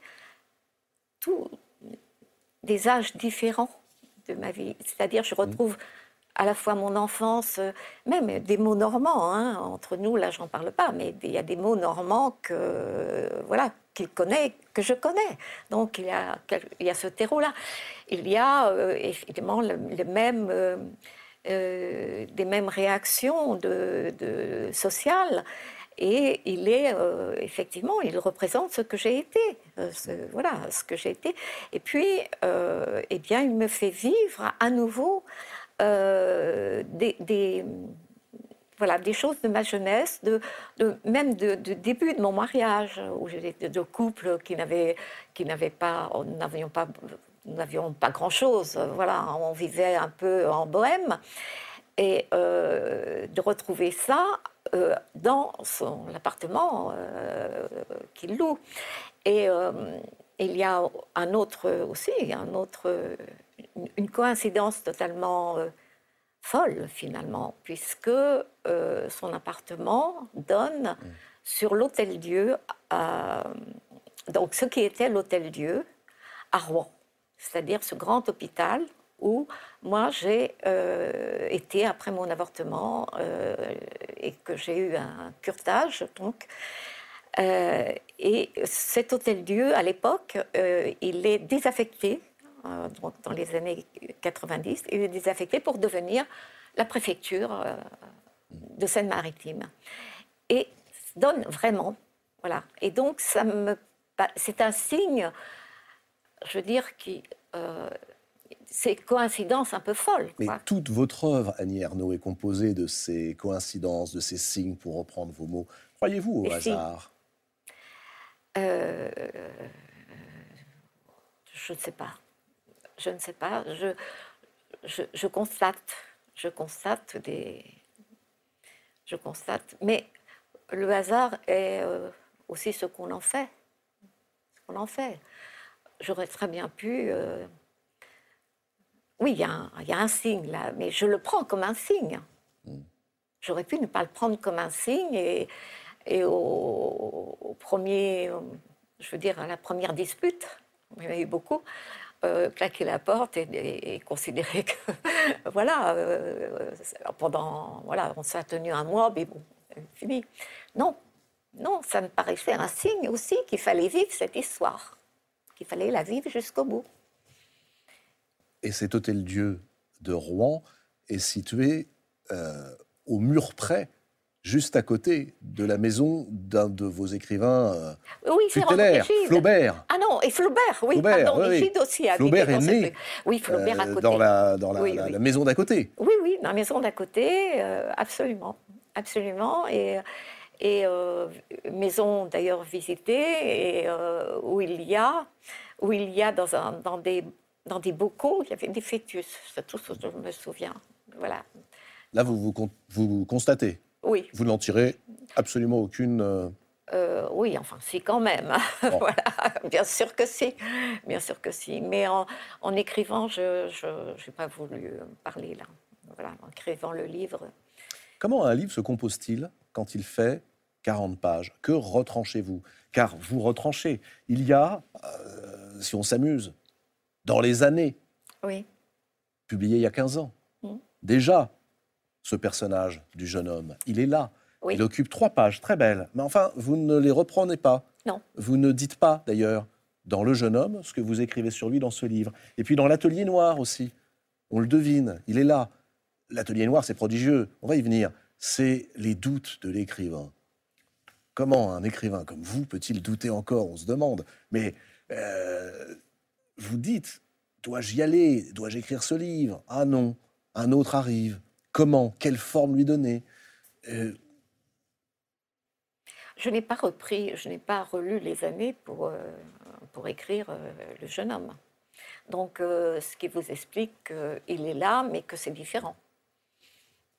tous des âges différents de ma vie. C'est-à-dire, je retrouve à la fois mon enfance, même des mots normands. Hein, entre nous, là, j'en parle pas, mais il y a des mots normands que voilà qu'il connaît, que je connais. Donc il y a, il y a ce terreau-là. Il y a euh, évidemment le, même, euh, des mêmes réactions de, de sociales. Et il est effectivement, il représente ce que j'ai été, voilà, ce que j'ai été. Et puis, eh bien, il me fait vivre à nouveau euh, des, voilà, des choses de ma jeunesse, de, même de, début de mon mariage, où j'étais de couple qui n'avaient qui pas, n'avions pas, n'avions pas grand-chose. Voilà, on vivait un peu en bohème. Et euh, de retrouver ça euh, dans son appartement qu'il loue. Et il y a un autre aussi, un autre une coïncidence totalement euh, folle finalement, puisque euh, son appartement donne mm. sur l'hôtel Dieu, donc ce qui était l'hôtel Dieu à Rouen, c'est-à-dire ce grand hôpital où moi j'ai euh, été après mon avortement et que j'ai eu un curtage donc. et cet hôtel Dieu, à l'époque, il est désaffecté euh, dans les années 90, il est désaffecté pour devenir la préfecture euh, de Seine-Maritime. Et donne vraiment, voilà. Et donc, ça me, c'est un signe, je veux dire, qui. Euh, c'est coïncidence un peu folle. Mais toute votre œuvre, Annie Ernaux, est composée de ces coïncidences, de ces signes, pour reprendre vos mots. Croyez-vous au hasard? Je ne sais pas je ne sais pas. Je, je, constate, je constate des, je constate. Mais le hasard est euh, aussi ce qu'on en fait, ce qu'on en fait. J'aurais très bien pu. Euh, oui, il y, y, a un signe là, mais je le prends comme un signe. Mm. J'aurais pu ne pas le prendre comme un signe et, et au, au, premier, je veux dire, à la première dispute, il y en a eu beaucoup, euh, claquer la porte et, considérer que, voilà, euh, pendant, voilà, on s'est tenu un mois, mais bon, fini. Non, non, ça me paraissait un signe aussi qu'il fallait vivre cette histoire, qu'il fallait la vivre jusqu'au bout. Et cet hôtel-dieu de Rouen est situé euh, au mur près juste à côté de la maison d'un de vos écrivains euh, oui, tutélaires, Flaubert. Ah non, et Flaubert, oui, Flaubert, pardon, oui, aussi Flaubert est né oui, Flaubert à euh, côté. dans la, dans la, maison d'à côté. Oui, oui, dans la maison d'à côté, euh, absolument, absolument. Et, et maison d'ailleurs visitée, et, où il y a, où il y a dans, un, dans, des, dans des bocaux, il y avait des fœtus, c'est tout ce dont je me souviens. Voilà. Là, vous, vous, vous constatez oui. Vous n'en tirez absolument aucune. Euh, euh, oui, enfin, si, quand même. voilà, bien sûr que si. Bien sûr que si. Mais en, écrivant, je n'ai pas voulu parler là. Voilà, en écrivant le livre. Comment un livre se compose-t-il quand il fait 40 pages? Que retranchez-vous Car vous retranchez. Il y a, euh, si on s'amuse, dans les années. Oui. Publié il y a 15 ans. Mmh. Déjà, ce personnage du jeune homme. Il est là. Il occupe trois pages, très belles. Mais enfin, vous ne les reprenez pas. Non. Vous ne dites pas, d'ailleurs, dans Le jeune homme, ce que vous écrivez sur lui dans ce livre. Et puis dans L'Atelier noir aussi. On le devine, il est là. L'Atelier noir, c'est prodigieux. On va y venir. C'est les doutes de l'écrivain. Comment un écrivain comme vous peut-il douter encore On se demande. Mais euh, vous dites, dois-je y aller? Dois-je écrire ce livre? Ah non, un autre arrive. Comment Quelle forme lui donner euh, Je n'ai pas repris, je n'ai pas relu les années pour, euh, pour écrire euh, Le jeune homme. Donc, ce qui vous explique qu'il est là, mais que c'est différent.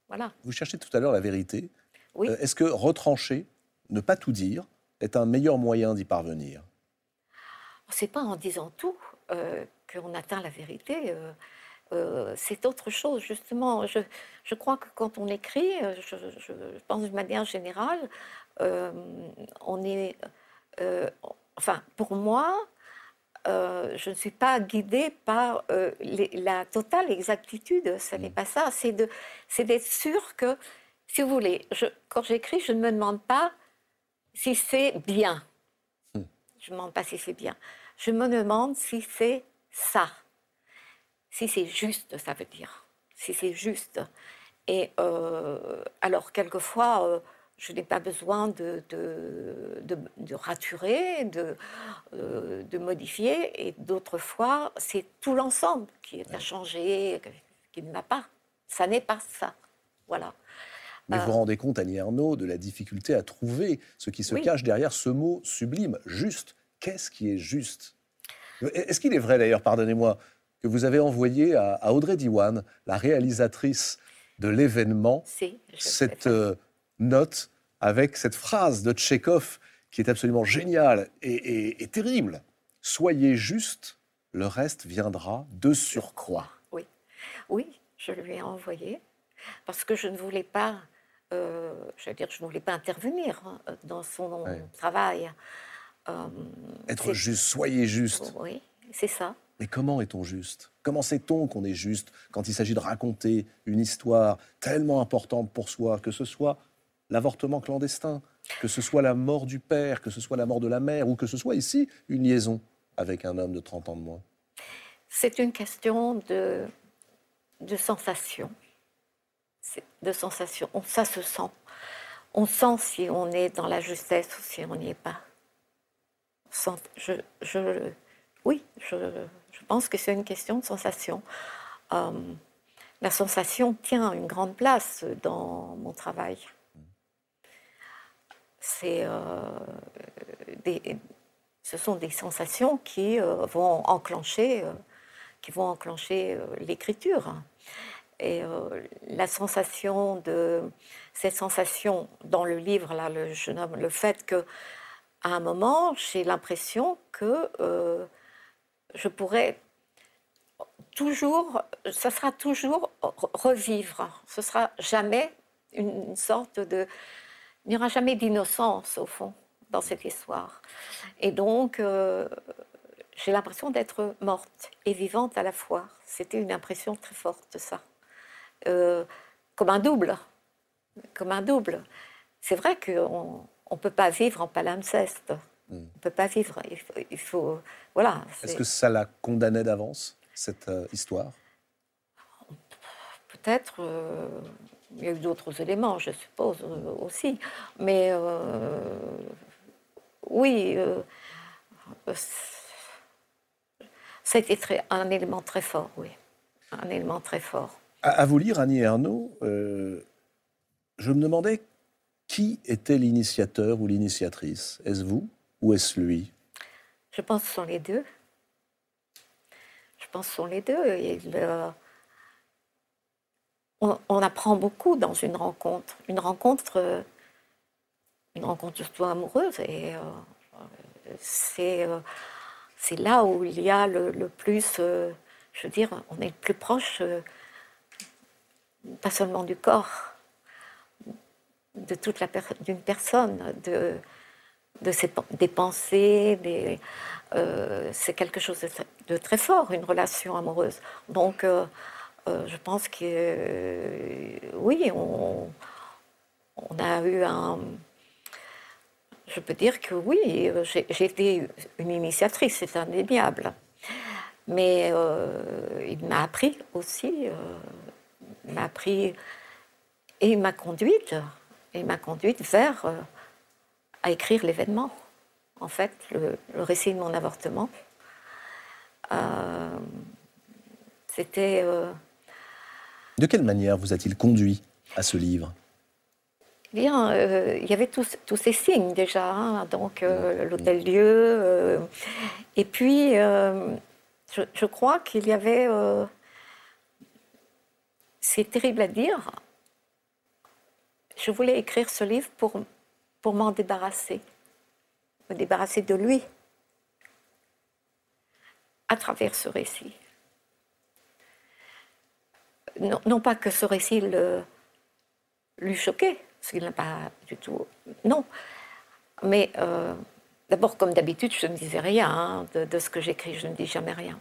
Voilà. Vous cherchez tout à l'heure la vérité. Oui. Est-ce que retrancher, ne pas tout dire, est un meilleur moyen d'y parvenir? C'est pas en disant tout qu'on atteint la vérité. Euh, c'est autre chose, justement. Je, je, crois que quand on écrit, euh, je, pense d'une manière générale, euh, on est. enfin, pour moi, je ne suis pas guidée par la totale exactitude. Ce n'est mm. pas ça. C'est d'être sûr que, si vous voulez, quand j'écris, je ne me demande pas si c'est bien. Mm. Je ne me demande pas si c'est bien. Je me demande si c'est ça. Si c'est juste, ça veut dire. Si c'est juste. Et euh, alors, quelquefois, je n'ai pas besoin de, de, raturer, de, euh, de modifier. Et d'autres fois, c'est tout l'ensemble qui est à changer, qui ne va pas. Ça n'est pas ça. Voilà. Mais vous vous euh, rendez compte, Annie Ernaux, de la difficulté à trouver ce qui se cache derrière ce mot sublime, juste. Qu'est-ce qui est juste? Est-ce qu'il est vrai, d'ailleurs, pardonnez-moi, que vous avez envoyé à, Audrey Diwan, la réalisatrice de l'événement, cette note avec cette phrase de Tchékov qui est absolument géniale et, terrible. Soyez juste, le reste viendra de surcroît. Oui, oui, je lui ai envoyé parce que je ne voulais pas, euh, je dire, je ne voulais pas intervenir hein, dans son travail. Euh, Être juste, soyez juste. Oui, c'est ça. Mais comment est-on juste? Comment sait-on qu'on est juste quand il s'agit de raconter une histoire tellement importante pour soi, que ce soit l'avortement clandestin, que ce soit la mort du père, que ce soit la mort de la mère, ou que ce soit ici une liaison avec un homme de 30 ans de moins? C'est une question de, de sensation. De sensation. ça se sent. On sent si on est dans la justesse ou si on n'y est pas. je, je, oui, je, je, pense que c'est une question de sensation. Euh, la sensation tient une grande place dans mon travail c'est, euh, ce sont des sensations qui euh, vont enclencher, qui vont enclencher l'écriture. Et la sensation de cette sensation dans le livre là, le, je nomme le fait que à un moment j'ai l'impression que je pourrais toujours, ça sera toujours revivre. Ce sera jamais une sorte de il n'y aura jamais d'innocence, au fond, dans cette histoire. Et donc, euh, j'ai l'impression d'être morte et vivante à la fois. C'était une impression très forte, ça. Euh, comme un double. Comme un double. C'est vrai qu'on ne peut pas vivre en palimpseste. Hmm. On ne peut pas vivre. Il faut. voilà. Est-ce que ça la condamnait d'avance, cette euh, histoire? Peut-être. Il y a eu d'autres éléments, je suppose, euh, aussi. Mais euh, oui, euh, ça a été très, un élément très fort, oui. Un élément très fort. À, vous lire, Annie Ernaux, je me demandais qui était l'initiateur ou l'initiatrice? Est-ce vous? Ou est-ce lui? Je pense que ce sont les deux. Je pense que sont les deux. On, apprend beaucoup dans une rencontre. Une rencontre, euh, une rencontre surtout amoureuse. Et euh, c'est, euh, c'est là où il y a le, plus, je veux dire, on est le plus proche, pas seulement du corps, de toute la d'une personne, de, de ses, des pensées, des, c'est quelque chose de, très fort, une relation amoureuse. Donc, euh, je pense que euh, oui, on, a eu un. Je peux dire que oui, j'ai été une initiatrice, c'est indéniable. Mais euh, il m'a appris aussi, il m'a appris et m'a conduite, il m'a conduite vers à écrire l'événement. En fait, le, récit de mon avortement, c'était de quelle manière vous a-t-il conduit à ce livre? Bien, euh, il y avait tous, ces signes déjà, hein, donc euh, l'hôtel-dieu. Euh, et puis, je, crois qu'il y avait. c'est terrible à dire. Je voulais écrire ce livre pour, pour m'en débarrasser, me débarrasser de lui, à travers ce récit non, pas que ce récit lui choquait, ce qu'il n'a pas du tout. Non. Mais euh, D'abord, comme d'habitude, je ne disais rien hein, de, ce que j'écris, je ne dis jamais rien.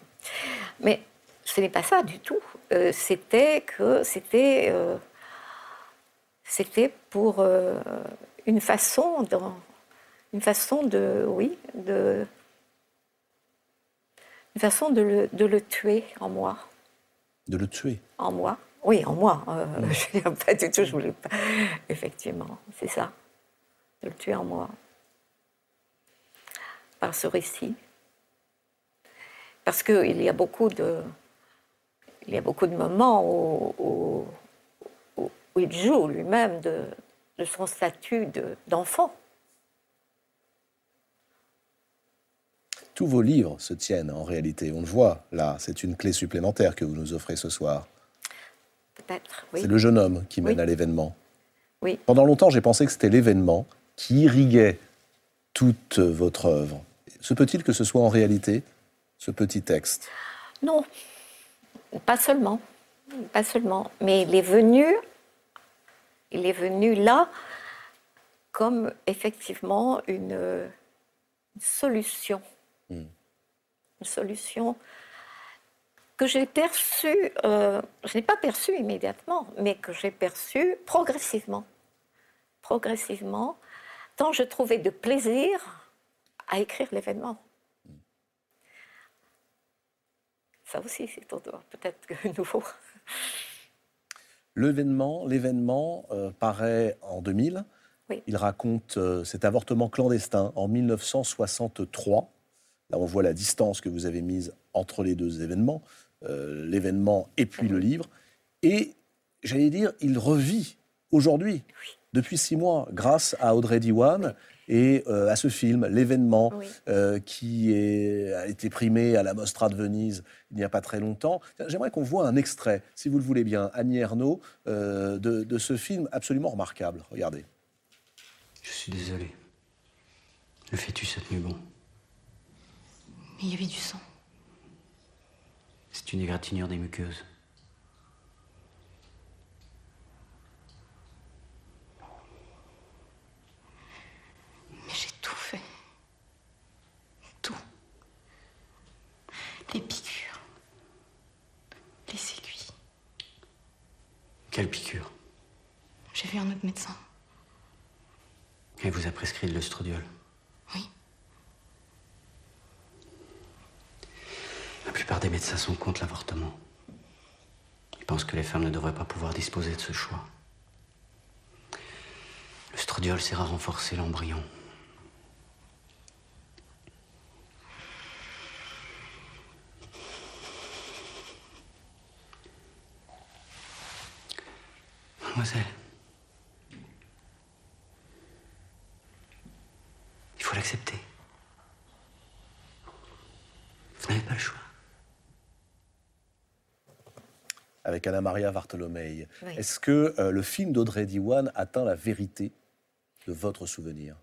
Mais ce n'est pas ça du tout. Euh, c'était que c'était euh, c'était pour euh, une façon dans, une façon de oui de une façon de le, de le tuer en moi. De le tuer? En moi. Oui, en moi. je pas du tout, je voulais pas. Effectivement, c'est ça. De le tuer en moi par ce récit. Parce qu'il y a beaucoup de, il y a beaucoup de moments où, où, il joue lui-même de, son statut d'enfant. Tous vos livres se tiennent en réalité, on le voit là, c'est une clé supplémentaire que vous nous offrez ce soir. Peut-être, oui. C'est le jeune homme qui mène à l'événement. Oui. Pendant longtemps, j'ai pensé que c'était l'événement qui irriguait toute votre œuvre. Se peut-il que ce soit en réalité ce petit texte? Non, pas seulement, pas seulement. Mais il est venu, il est venu là comme effectivement une, solution, hmm. une solution que j'ai perçue, euh, je n'ai pas perçue immédiatement, mais que j'ai perçue progressivement, progressivement, tant je trouvais de plaisir à écrire l'événement. Ça aussi, c'est peut-être nouveau. L'événement, l'événement euh, paraît en 2000. Il raconte euh, cet avortement clandestin en 1963. Là, on voit la distance que vous avez mise entre les deux événements, euh, l'événement et puis le livre. Et j'allais dire, il revit aujourd'hui, depuis six mois, grâce à Audrey Diwan et euh, à ce film, l'événement euh, qui a été primé à la Mostra de Venise il n'y a pas très longtemps. J'aimerais qu'on voit un extrait, si vous le voulez bien, Annie Ernaux, euh, de, de, ce film absolument remarquable. Regardez. Je suis désolé. Le fœtus a tenu bon? Mais il y avait du sang. C'est une égratignure des muqueuses. Les piqûres. Les aiguilles. Quelle piqûre J'ai vu un autre médecin. Il vous a prescrit de l'oestrodiol Oui. La plupart des médecins sont contre l'avortement. Ils pensent que les femmes ne devraient pas pouvoir disposer de ce choix. L'oestrodiol sert à renforcer l'embryon. Mademoiselle. Il faut l'accepter. Vous n'avez pas le choix. Avec Anna Maria Bartolomei, est-ce que euh, le film d'Audrey Diwan atteint la vérité de votre souvenir?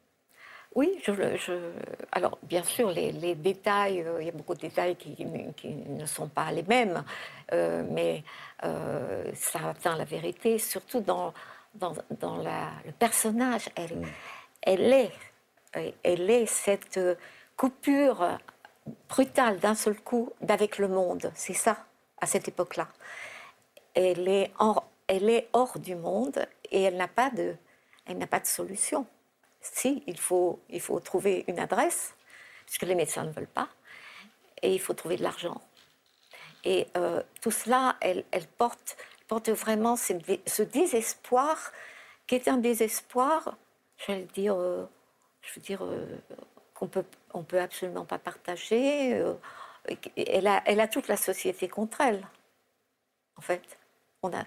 Oui, je, alors bien sûr, les, détails, euh, il y a beaucoup de détails qui, ne sont pas les mêmes, euh, mais euh, ça atteint la vérité, surtout dans, dans, le personnage. Elle, mm. elle, est, elle est cette coupure brutale d'un seul coup d'avec le monde. C'est ça, à cette époque-là. Elle est, elle est hors du monde et elle n'a pas de, elle n'a pas de solution si, il faut, il faut trouver une adresse, puisque les médecins ne veulent pas, et il faut trouver de l'argent. Et euh, tout cela, elle, porte, porte vraiment ce, désespoir, qui est un désespoir, j'allais dire, euh, je veux dire, euh, qu'on peut, on peut absolument pas partager. elle, a, elle a toute la société contre elle, en fait. On a,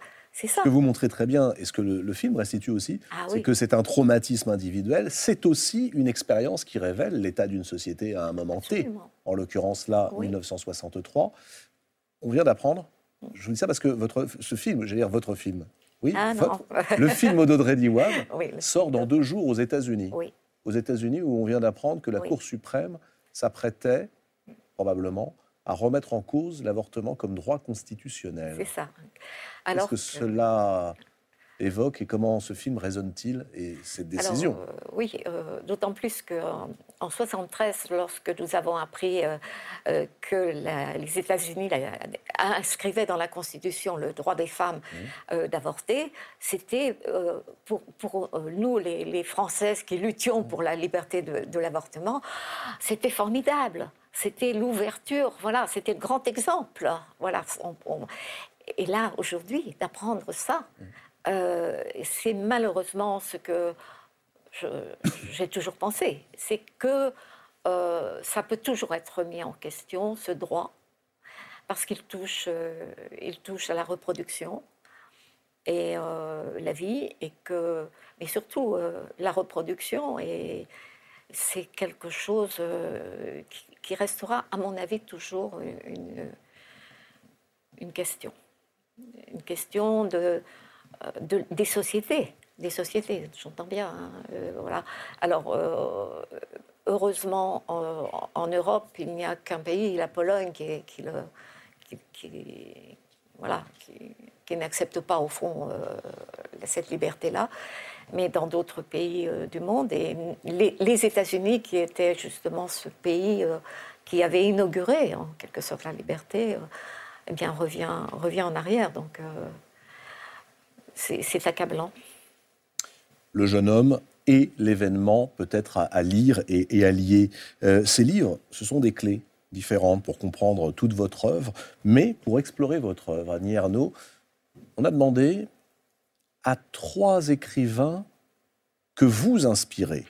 ce que vous montrez très bien, et ce que le, film restitue aussi, ah c'est que c'est un traumatisme individuel, c'est aussi une expérience qui révèle l'état d'une société à un moment T. En l'occurrence là, 1963. On vient d'apprendre, je vous dis ça parce que votre, ce film, j'allais dire votre film, oui, ah, le film d'Audrey Diwan sort dans deux jours aux États-Unis. Aux États-Unis, où on vient d'apprendre que la Cour suprême s'apprêtait, probablement, à remettre en cause l'avortement comme droit constitutionnel. C'est ça. Alors que cela évoque et comment ce film résonne-t-il et cette décision euh, Oui, euh, d'autant plus qu'en en 73, lorsque nous avons appris euh, que les États-Unis inscrivaient dans la Constitution le droit des femmes mmh. d'avorter, c'était pour, pour, nous, les, Françaises qui luttions pour la liberté de, l'avortement, c'était formidable c'était l'ouverture, voilà, c'était le grand exemple. Voilà, et là, aujourd'hui, d'apprendre ça, mmh. Euh, c'est malheureusement ce que j'ai toujours pensé. C'est que euh, ça peut toujours être mis en question, ce droit, parce qu'il touche, euh, il touche à la reproduction et la vie, et que, mais surtout la reproduction, et c'est quelque chose qui, restera, à mon avis, toujours une, une question. Une question de, de, des sociétés, des sociétés, j'entends bien. Hein, euh, voilà. Alors, euh, heureusement, en, Europe, il n'y a qu'un pays, la Pologne, qui, qui, le, qui, voilà, qui, n'accepte pas, au fond, euh, cette liberté-là. Mais dans d'autres pays du monde, et les, États-Unis, qui étaient justement ce pays qui avait inauguré, en quelque sorte, la liberté, eh bien, revient, revient en arrière. Donc, c'est accablant. Le jeune homme et l'événement peut-être à, lire et, à lier. Euh, ces livres, ce sont des clés différentes pour comprendre toute votre œuvre, mais pour explorer votre œuvre, Annie Ernaux, on a demandé à trois écrivains que vous inspirez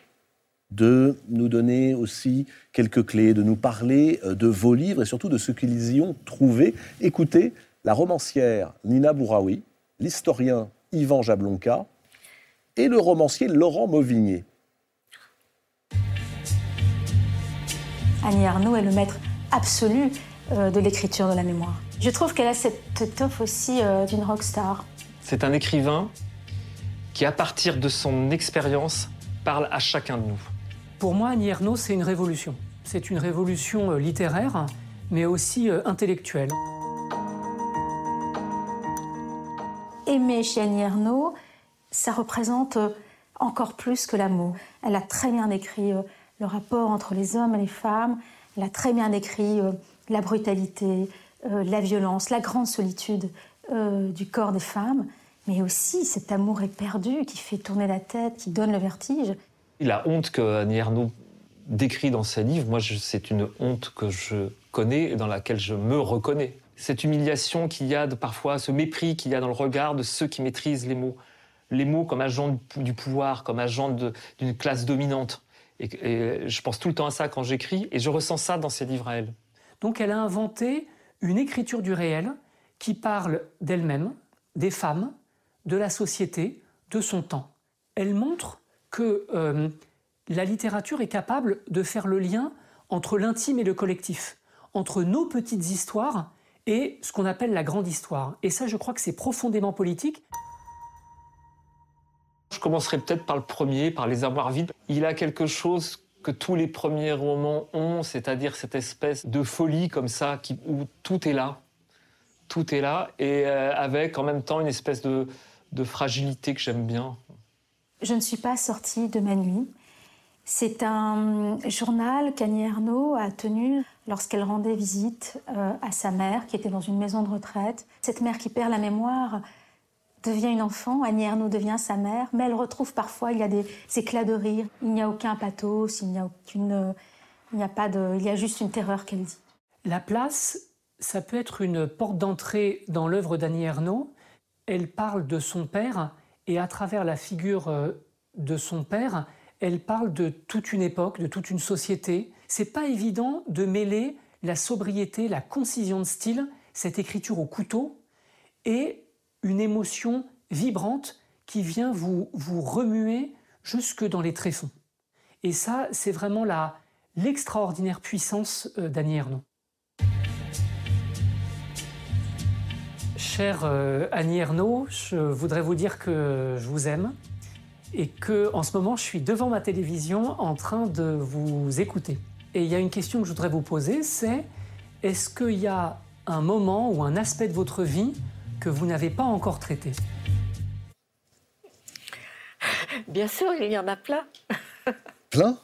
de nous donner aussi quelques clés, de nous parler euh, de vos livres et surtout de ce qu'ils y ont trouvé. Écoutez, la romancière Nina Bouraoui, l'historien Yvan Jablonka et le romancier Laurent Mauvigné. Annie Arnaud est le maître absolu euh, de l'écriture de la mémoire. Je trouve qu'elle a cette étoffe aussi euh, d'une rockstar. C'est un écrivain qui, à partir de son expérience, parle à chacun de nous. Pour moi, Annie Ernaux, c'est une révolution. C'est une révolution euh, littéraire, mais aussi intellectuelle. aimer chez Annie Ernaux, ça représente euh, encore plus que l'amour. Elle a très bien décrit euh, le rapport entre les hommes et les femmes, elle a très bien décrit euh, la brutalité, la violence, la grande solitude du corps des femmes, mais aussi cet amour éperdu qui fait tourner la tête, qui donne le vertige. La honte que Annie Ernaux décrit dans ses livres, moi c'est une honte que je connais et dans laquelle je me reconnais cette humiliation qu'il y a de parfois, ce mépris qu'il y a dans le regard de ceux qui maîtrisent les mots. Les mots comme agent du pouvoir, comme agent d'une classe dominante. Et, je pense tout le temps à ça quand j'écris, et je ressens ça dans ses livres à elle. Donc elle a inventé une écriture du réel qui parle d'elle-même, des femmes, de la société, de son temps. Elle montre que euh, la littérature est capable de faire le lien entre l'intime et le collectif, entre nos petites histoires et ce qu'on appelle la grande histoire. Et ça, je crois que c'est profondément politique. Je commencerai peut-être par le premier, par Les Armoires vides. Il a quelque chose que tous les premiers romans ont, c'est-à-dire cette espèce de folie comme ça, où tout est là. Tout est là, et euh, avec en même temps une espèce de, de fragilité que j'aime bien. Je ne suis pas sortie de ma nuit. C'est un journal qu'Annie Ernaux a tenu lorsqu'elle rendait visite euh, à sa mère, qui était dans une maison de retraite. Cette mère qui perd la mémoire devient une enfant, Annie Ernaux devient sa mère, mais elle retrouve parfois, il y a des éclats de rire, il n'y a aucun pathos, il n'y a aucune... Il n'y a pas de... Il y a juste une terreur qu'elle dit. La place, ça peut être une porte d'entrée dans l'œuvre d'Annie Ernaux. Elle parle de son père, et à travers la figure euh, de son père, elle parle de toute une époque, de toute une société. C'est pas évident de mêler la sobriété, la concision de style, cette écriture au couteau, et une émotion vibrante qui vient vous, remuer jusque dans les tréfonds. Et ça, c'est vraiment l'extraordinaire puissance euh, d'Annie Ernaux. Chère euh, Annie Ernaux, je voudrais vous dire que je vous aime, et que en ce moment je suis devant ma télévision en train de vous écouter. Et il y a une question que je voudrais vous poser, c'est est-ce qu'il y a un moment ou un aspect de votre vie que vous n'avez pas encore traité? Bien sûr, il y en a plein. Plein?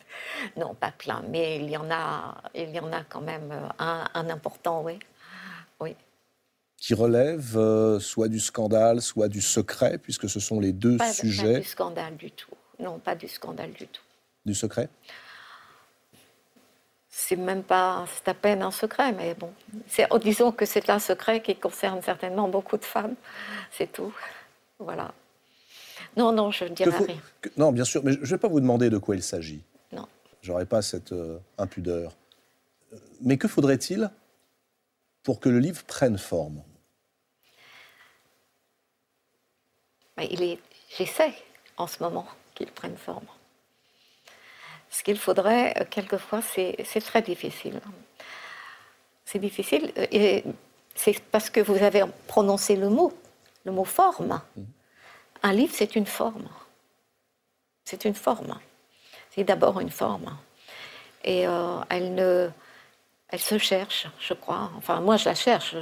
Non, pas plein, mais il y en a, il y en a quand même euh, un, important. Oui. Qui relève euh, soit du scandale, soit du secret, puisque ce sont les deux sujets. Pas du scandale du tout. Non, pas du scandale du tout. Du secret? C'est même pas, c'est à peine un secret, mais bon, oh, disons que c'est un secret qui concerne certainement beaucoup de femmes, c'est tout. Voilà. Non, non, je ne dirai rien. non, bien sûr, mais je ne vais pas vous demander de quoi il s'agit. Non. J'aurais pas cette euh, impudeur. Mais que faudrait-il? Pour que le livre prenne forme il est, J'essaie en ce moment qu'il prenne forme. Ce qu'il faudrait, euh, quelquefois, c'est très difficile. C'est difficile, euh, et c'est parce que vous avez prononcé le mot, le mot forme. Un livre, c'est une forme. C'est une forme. C'est d'abord une forme. Et euh, elle ne, elle se cherche, je crois. Enfin, moi, je la cherche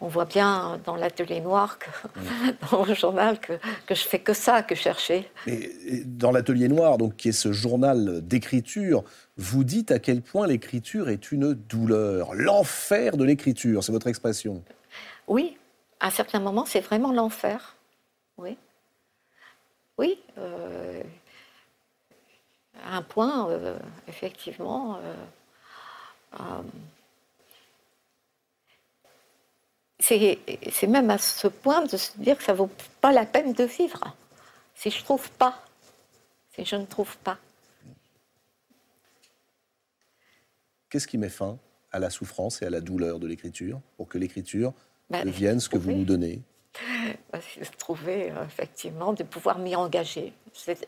on voit bien dans l'atelier noir, dans le journal, que, que je fais que ça, que chercher. Et, dans l'atelier noir, donc qui est ce journal d'écriture, vous dites à quel point l'écriture est une douleur, l'enfer de l'écriture, c'est votre expression. Oui, à certains moments, c'est vraiment l'enfer. Oui. Oui. Euh, à un point, euh, effectivement. Euh, c'est même à ce point de se dire que ça vaut pas la peine de vivre. Si je trouve pas, si je ne trouve pas. Qu'est-ce qui met fin à la souffrance et à la douleur de l'écriture pour que l'écriture bah, devienne ce que vous nous donnez? Bah, Trouver euh, effectivement de pouvoir m'y engager.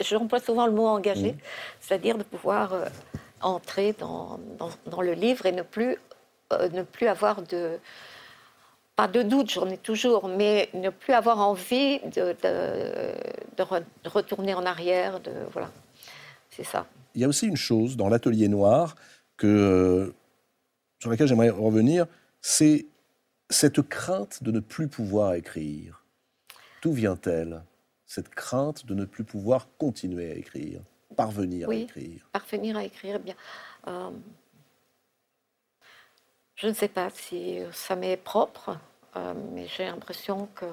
J'emploie souvent le mot engager, mmh. c'est-à-dire de pouvoir euh, entrer dans, dans, le livre et ne plus, euh, ne plus avoir de, pas de doute, j'en ai toujours, mais ne plus avoir envie de, retourner en arrière, de, voilà, c'est ça. Il y a aussi une chose dans l'atelier noir que, sur laquelle j'aimerais revenir, c'est cette crainte de ne plus pouvoir écrire. D'où vient-elle, cette crainte de ne plus pouvoir continuer à écrire, parvenir à écrire Parvenir à écrire, eh bien. Euh, je ne sais pas si ça m'est propre. Euh, mais j'ai l'impression que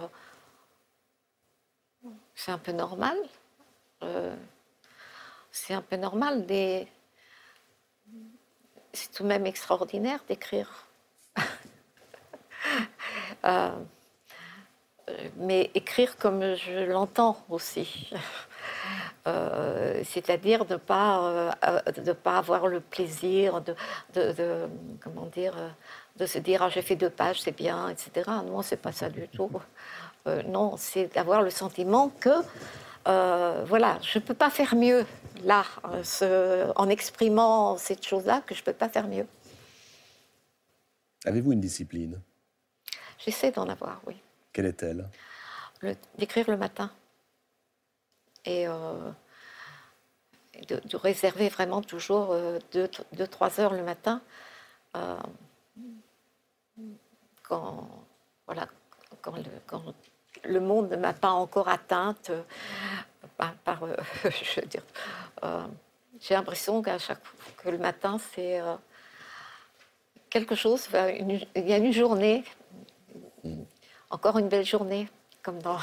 c'est un peu normal. Euh, c'est un peu normal. Des... C'est tout de même extraordinaire d'écrire. Mais écrire comme je l'entends aussi. c'est-à-dire de ne pas, pas avoir le plaisir de, de comment dire, de se dire ah, j'ai fait deux pages, c'est bien, etc. Non, c'est pas ça du tout. Euh, non, c'est d'avoir le sentiment que euh, voilà, je ne peux pas faire mieux là, en exprimant cette chose-là, que je ne peux pas faire mieux. Avez-vous une discipline? J'essaie d'en avoir, oui. Quelle est-elle? D'écrire le matin. Et euh, de, réserver vraiment toujours deux, deux, trois heures le matin quand, voilà, quand, le, monde ne m'a pas encore atteinte euh, par, euh, je veux dire, euh, j'ai l'impression qu'à chaque que le matin c'est quelque chose, il y a une journée, encore une belle journée, comme dans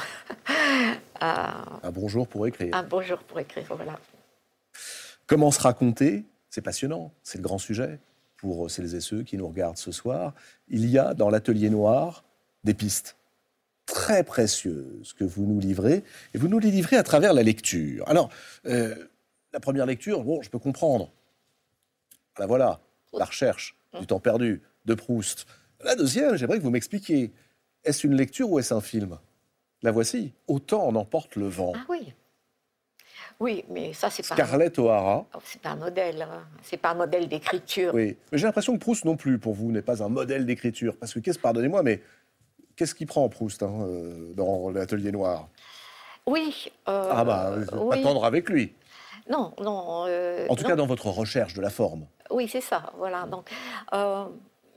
un bonjour pour écrire. Un bonjour pour écrire, voilà. Comment se raconter C'est passionnant, c'est le grand sujet pour celles et ceux qui nous regardent ce soir, il y a dans l'atelier noir des pistes très précieuses que vous nous livrez, et vous nous les livrez à travers la lecture. Alors, euh, la première lecture, bon, je peux comprendre. La voilà, la recherche du temps perdu de Proust. La deuxième, j'aimerais que vous m'expliquiez. Est-ce une lecture ou est-ce un film? La voici. Autant en emporte le vent. Ah oui. Oui, mais ça, c'est pas. Scarlett O'Hara. Oh, c'est pas un modèle. Hein. C'est pas un modèle d'écriture. Oui, mais j'ai l'impression que Proust non plus, pour vous, n'est pas un modèle d'écriture. Parce que, qu'est-ce, pardonnez-moi, mais qu'est-ce qu'il prend Proust hein, euh, dans l'atelier noir? Oui. Euh, ah bah, oui. attendre avec lui. Non, non. Euh, en tout cas, dans votre recherche de la forme. Oui, c'est ça. Voilà. Donc,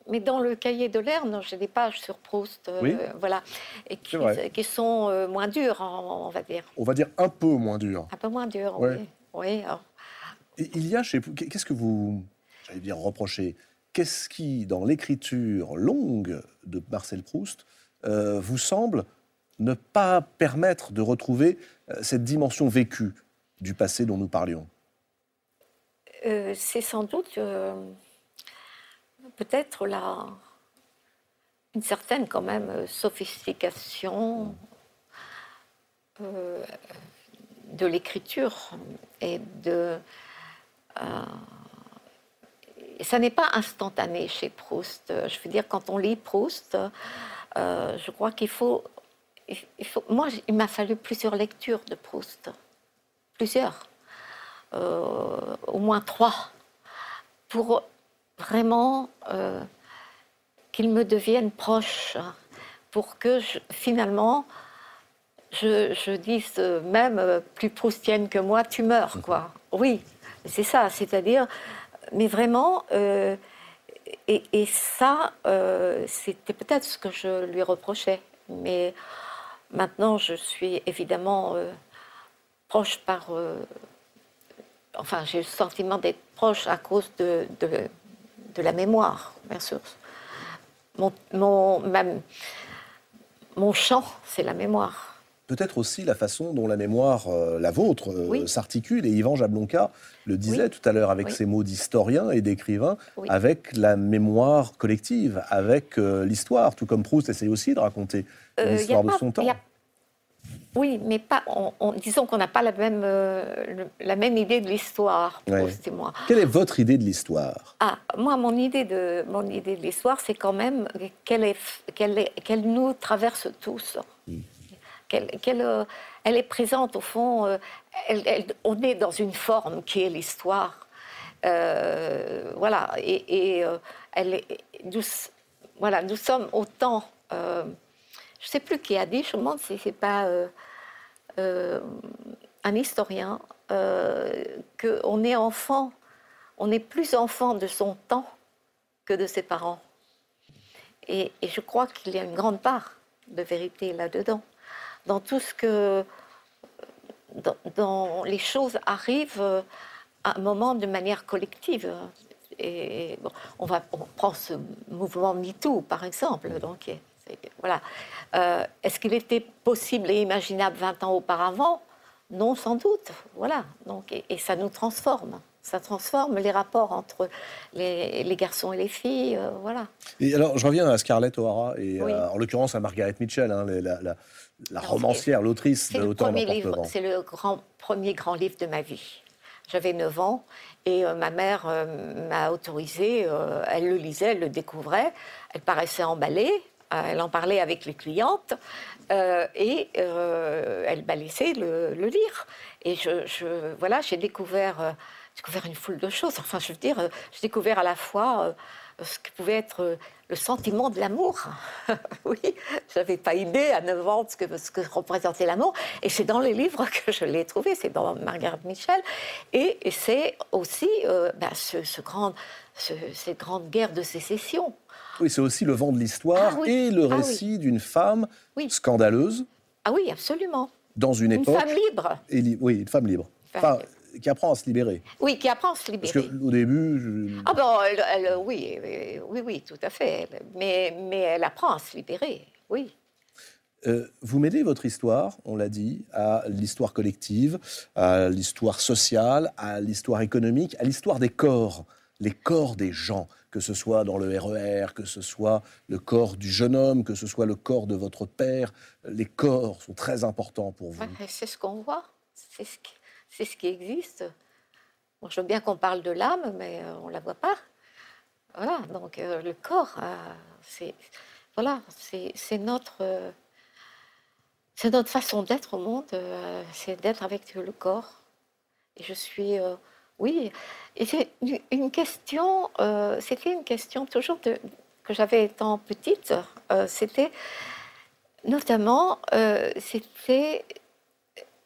mais dans le cahier de Lerne, j'ai des pages sur Proust, euh, voilà, et qui, sont euh, moins dures, on, va dire. On va dire un peu moins dures. Un peu moins dures, oui. oui il y a chez vous, qu'est-ce que vous, j'allais dire, reprochez? Qu'est-ce qui, dans l'écriture longue de Marcel Proust, euh, vous semble ne pas permettre de retrouver cette dimension vécue du passé dont nous parlions? C'est sans doute peut-être là une certaine quand même euh, sophistication euh, de l'écriture et de euh, ça n'est pas instantané chez Proust. Je veux dire, quand on lit Proust, je crois qu'il faut, faut. Moi, il m'a fallu plusieurs lectures de Proust, plusieurs, au moins trois, pour vraiment euh, qu'ils me deviennent proches, pour que finalement je, dise même euh, plus proustienne que moi, tu meurs, quoi. Oui, c'est ça, c'est-à-dire, mais vraiment, euh, et, ça, c'était peut-être ce que je lui reprochais, mais maintenant je suis évidemment proche par enfin, j'ai le sentiment d'être proche à cause de, de la mémoire, bien sûr. Mon, mon, mon chant, c'est la mémoire. Peut-être aussi la façon dont la mémoire, euh, la vôtre, euh, s'articule. Et Yvan Jablonka le disait tout à l'heure avec ses mots d'historien et d'écrivain, avec la mémoire collective, avec euh, l'histoire, tout comme Proust essaye aussi de raconter l'histoire de son temps. Oui, mais pas. disons qu'on n'a pas la même, euh, la même idée de l'histoire, Proust moi. Quelle est votre idée de l'histoire? Ah, moi, mon idée de, mon idée de l'histoire, c'est quand même qu'elle nous traverse tous. Hmm. Qu'elle, euh, elle est présente au fond. Euh, on est dans une forme qui est l'histoire. voilà, et, elle est, nous, voilà, nous sommes autant je ne sais plus qui a dit, je me demande si ce n'est pas euh, euh, un historien, euh, qu'on est enfant, on est plus enfant de son temps que de ses parents. Et, je crois qu'il y a une grande part de vérité là-dedans. Dans tout ce que. Dans, les choses arrivent à un moment de manière collective. Et on, va, on prend ce mouvement MeToo, par exemple, donc, voilà. Euh, est-ce qu'il était possible et imaginable 20 ans auparavant? Non, sans doute. Voilà. Donc, et, ça nous transforme. Ça transforme les rapports entre les, garçons et les filles. Euh, voilà. Et alors, je reviens à Scarlett O'Hara, et euh, en l'occurrence à Margaret Mitchell, hein, la, romancière, l'autrice de l'auteur C'est le grand, premier grand livre de ma vie. J'avais 9 ans et ma mère m'a autorisé, elle le lisait, elle le découvrait, elle paraissait emballée, elle en parlait avec les clientes euh, et euh, elle m'a laissé le, lire. Et voilà, j'ai découvert, découvert une foule de choses. Enfin, je veux dire, j'ai découvert à la fois ce que pouvait être le sentiment de l'amour. oui, je n'avais pas idée à 9 ans de ce que, représentait l'amour. Et c'est dans les livres que je l'ai trouvé, c'est dans Margaret Mitchell. Et, c'est aussi ben, ce, cette grande guerre de sécession. Oui, c'est aussi le vent de l'histoire ah et le ah récit d'une femme scandaleuse. Ah oui, absolument. Dans une, époque. Une femme libre. oui, une femme libre. Enfin, qui apprend à se libérer. Oui, qui apprend à se libérer. Parce qu'au début. Ah bon, elle, oui, oui, oui, tout à fait. Mais, mais elle apprend à se libérer, oui. Euh, vous mêlez votre histoire, on l'a dit, à l'histoire collective, à l'histoire sociale, à l'histoire économique, à l'histoire des corps, les corps des gens que ce soit dans le RER, e que ce soit le corps du jeune homme, que ce soit le corps de votre père. Les corps sont très importants pour vous. c'est ce qu'on voit, c'est ce, qui, existe. je veux bien qu'on parle de l'âme, mais euh, on ne la voit pas. Voilà, donc euh, le corps, euh, c'est voilà, notre, c'est notre façon d'être au monde, c'est d'être avec le corps. Et je suis oui, une question, euh, c'était une question toujours que j'avais étant petite, euh, c'était notamment, euh, c'était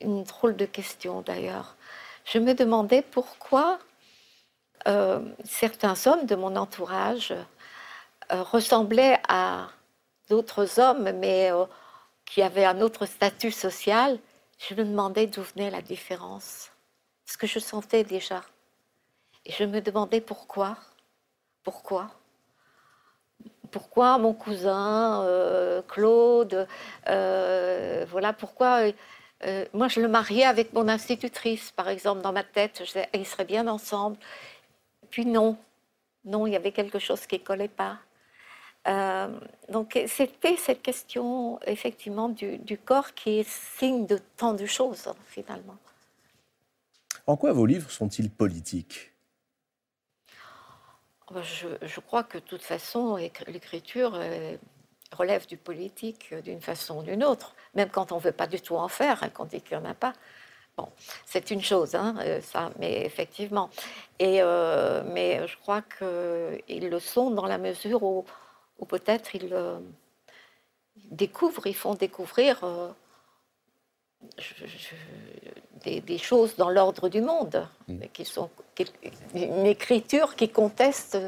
une drôle de question d'ailleurs. Je me demandais pourquoi certains hommes de mon entourage ressemblaient à d'autres hommes, mais qui avaient un autre statut social, je me demandais d'où venait la différence. Ce que je sentais déjà. Et je me demandais pourquoi. Pourquoi Pourquoi mon cousin euh, Claude euh, Voilà pourquoi. Euh, moi, je le mariais avec mon institutrice, par exemple, dans ma tête. Ils seraient bien ensemble. Puis non, non, il y avait quelque chose qui ne collait pas. donc c'était cette question effectivement du, du, corps qui est signe de tant de choses finalement. En quoi vos livres sont-ils politiques? Bah, je, crois que de toute façon, l'écriture euh, relève du politique euh, d'une façon ou d'une autre, même quand on ne veut pas du tout en faire, hein, quand on dit qu'il n'y en a pas. Bon, c'est une chose, hein, euh, ça, mais effectivement. Et, mais je crois qu'ils le sont dans la mesure où, peut-être ils découvrent, ils font découvrir des, choses dans l'ordre du monde, mm. qui sont une écriture qui conteste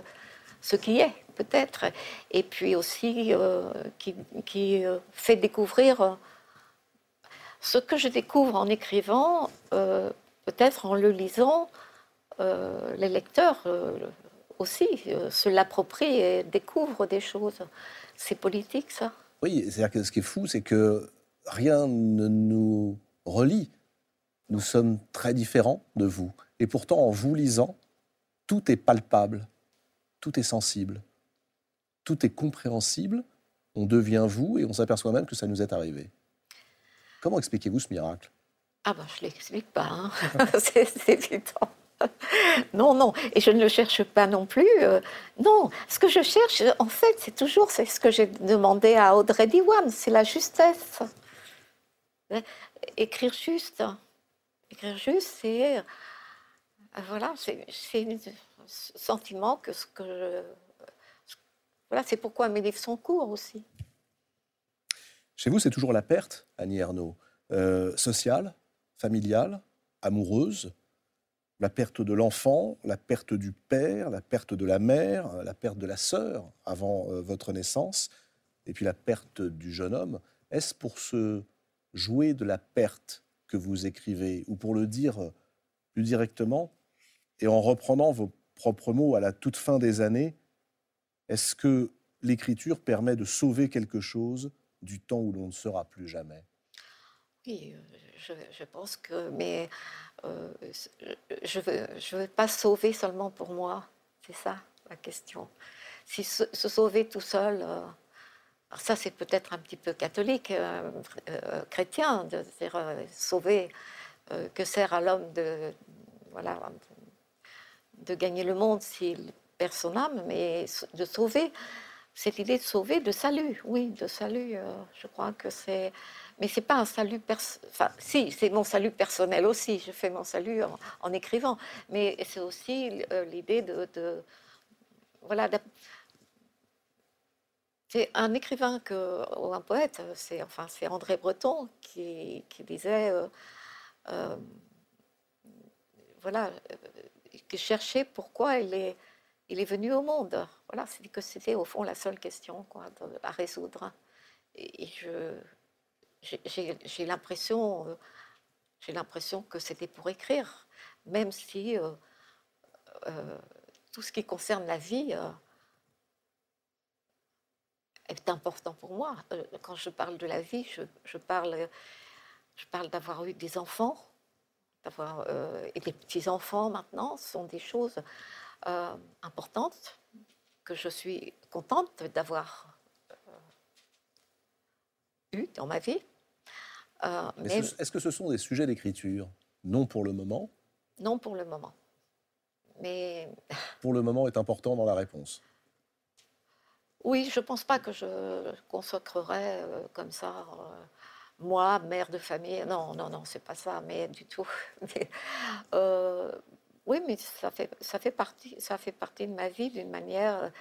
ce qui est, peut-être, et puis aussi euh, qui, euh, fait découvrir euh, ce que je découvre en écrivant, peut-être en le lisant, les lecteurs aussi se l'approprient et découvrent des choses. C'est politique, ça? Oui, c'est-à-dire que ce qui est fou, c'est que rien ne nous relie. Nous sommes très différents de vous. Et pourtant, en vous lisant, tout est palpable, tout est sensible, tout est compréhensible. On devient vous et on s'aperçoit même que ça nous est arrivé. Comment expliquez-vous ce miracle? Ah ben, je ne l'explique pas, hein. c'est évident. Non, non, et je ne le cherche pas non plus. Euh, non, ce que je cherche, en fait, c'est toujours ce que j'ai demandé à Audrey Diwan, c'est la justesse. Écrire juste, écrire juste, c'est euh, voilà, c'est un sentiment que ce que voilà, c'est pourquoi mes livres sont courts aussi. Chez vous, c'est toujours la perte, Annie Ernaux, euh, sociale, familiale, amoureuse, la perte de l'enfant, la perte du père, la perte de la mère, la perte de la sœur avant euh, votre naissance, et puis la perte du jeune homme. Est-ce pour ce jouer de la perte que vous écrivez, ou pour le dire euh, plus directement, et en reprenant vos propres mots à la toute fin des années, est-ce que l'écriture permet de sauver quelque chose du temps où l'on ne sera plus jamais? Oui, euh, je, pense que, mais euh, je ne veux, je veux pas sauver seulement pour moi, c'est ça la question. Si se, sauver tout seul, ça, c'est peut-être un petit peu catholique, euh, euh, chrétien, de dire euh, sauver, que sert à l'homme de gagner le monde s'il perd son âme, mais de sauver, cette idée de sauver, de salut, oui, de salut, je crois que c'est. Mais c'est pas un salut personnel. Enfin, si, c'est mon salut personnel aussi. Je fais mon salut en, écrivant, mais c'est aussi l'idée de, de, voilà, c'est un écrivain que, ou un poète, c'est enfin, André Breton qui, disait, euh, euh, voilà, euh, qui cherchait pourquoi il est, il est venu au monde. Voilà, c'est que c'était au fond la seule question quoi, à résoudre. Et, je, j'ai l'impression, j'ai l'impression que c'était pour écrire, même si tout ce qui concerne la vie est important pour moi. Euh, quand je parle de la vie, je, parle, je parle d'avoir eu des enfants, d'avoir euh, et des petits enfants maintenant, ce sont des choses euh, importantes que je suis contente d'avoir eu dans ma vie. mais est-ce que ce sont des sujets d'écriture? Non pour le moment. Non pour le moment. Mais pour le moment est important dans la réponse. Oui, je ne pense pas que je consacrerais euh, comme ça, euh, moi, mère de famille. Non, non, non, c'est pas ça, mais du tout. Euh, oui, mais ça fait, ça, fait partie, ça fait partie de ma vie d'une manière,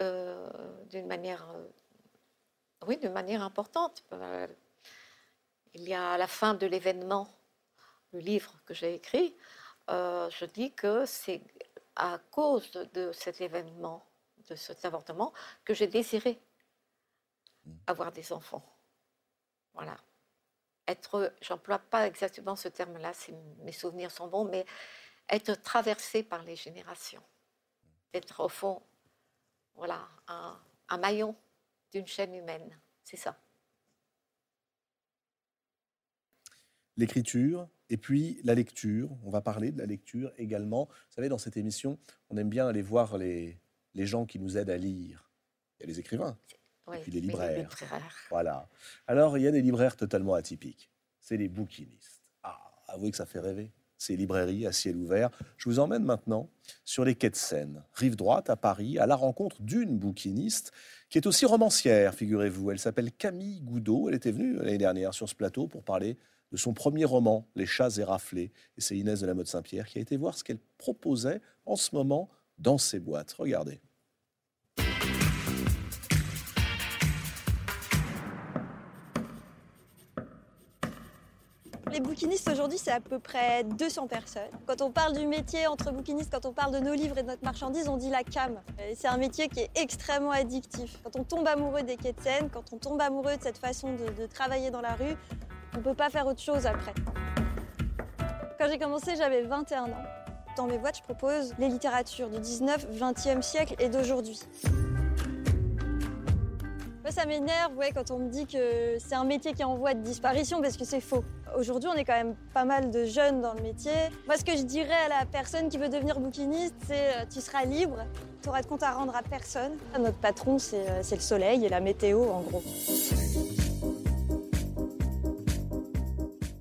d'une manière, oui, d'une manière importante. Il y a la fin de l'événement, le livre que j'ai écrit, je dis que c'est à cause de cet événement de cet avortement que j'ai désiré Hmm. avoir des enfants. Voilà. Être, j'emploie pas exactement ce terme-là, si mes souvenirs sont bons, mais être traversé par les générations. Être au fond, voilà, un, un maillon d'une chaîne humaine. C'est ça. l'écriture et puis la lecture. On va parler de la lecture également. Vous savez, dans cette émission, on aime bien aller voir les, les gens qui nous aident à lire. Il y a les écrivains, Oui, et puis les libraires. libraires. Voilà. Alors, il y a des libraires totalement atypiques. C'est les bouquinistes. Ah, avouez que ça fait rêver. Ces librairies à ciel ouvert. Je vous emmène maintenant sur les quais de Seine, rive droite à Paris, à la rencontre d'une bouquiniste qui est aussi romancière, figurez-vous. Elle s'appelle Camille Goudot. Elle était venue l'année dernière sur ce plateau pour parler de son premier roman, Les chats éraflés. Et c'est Inès de la Motte Saint-Pierre qui a été voir ce qu'elle proposait en ce moment dans ses boîtes. Regardez. Les bouquinistes aujourd'hui, c'est à peu près 200 personnes. Quand on parle du métier entre bouquinistes, quand on parle de nos livres et de notre marchandise, on dit la cam. Et C'est un métier qui est extrêmement addictif. Quand on tombe amoureux des quais de Seine, quand on tombe amoureux de cette façon de, de travailler dans la rue, on ne peut pas faire autre chose après. Quand j'ai commencé, j'avais 21 ans. Dans mes boîtes, je propose les littératures du 19, 20e siècle et d'aujourd'hui. Moi, ça m'énerve ouais, quand on me dit que c'est un métier qui est en voie de disparition parce que c'est faux. Aujourd'hui, on est quand même pas mal de jeunes dans le métier. Moi, ce que je dirais à la personne qui veut devenir bouquiniste, c'est euh, tu seras libre, tu auras de compte à rendre à personne. Notre patron, euh, c'est le soleil et la météo, en gros.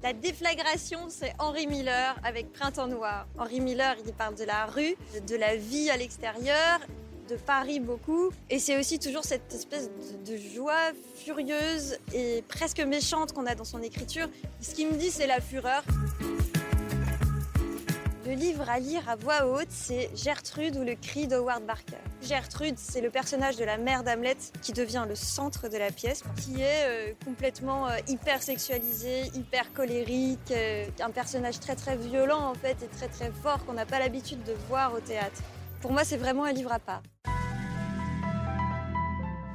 La déflagration, c'est Henri Miller avec Printemps Noir. Henri Miller, il parle de la rue, de la vie à l'extérieur, de Paris beaucoup. Et c'est aussi toujours cette espèce de, joie furieuse et presque méchante qu'on a dans son écriture. Ce qui me dit, c'est la fureur. Le livre à lire à voix haute, c'est Gertrude ou le cri d'Howard Barker. Gertrude, c'est le personnage de la mère d'Hamlet qui devient le centre de la pièce, qui est euh, complètement euh, hyper sexualisé, hyper colérique, euh, un personnage très très violent en fait et très très fort qu'on n'a pas l'habitude de voir au théâtre. Pour moi, c'est vraiment un livre à part.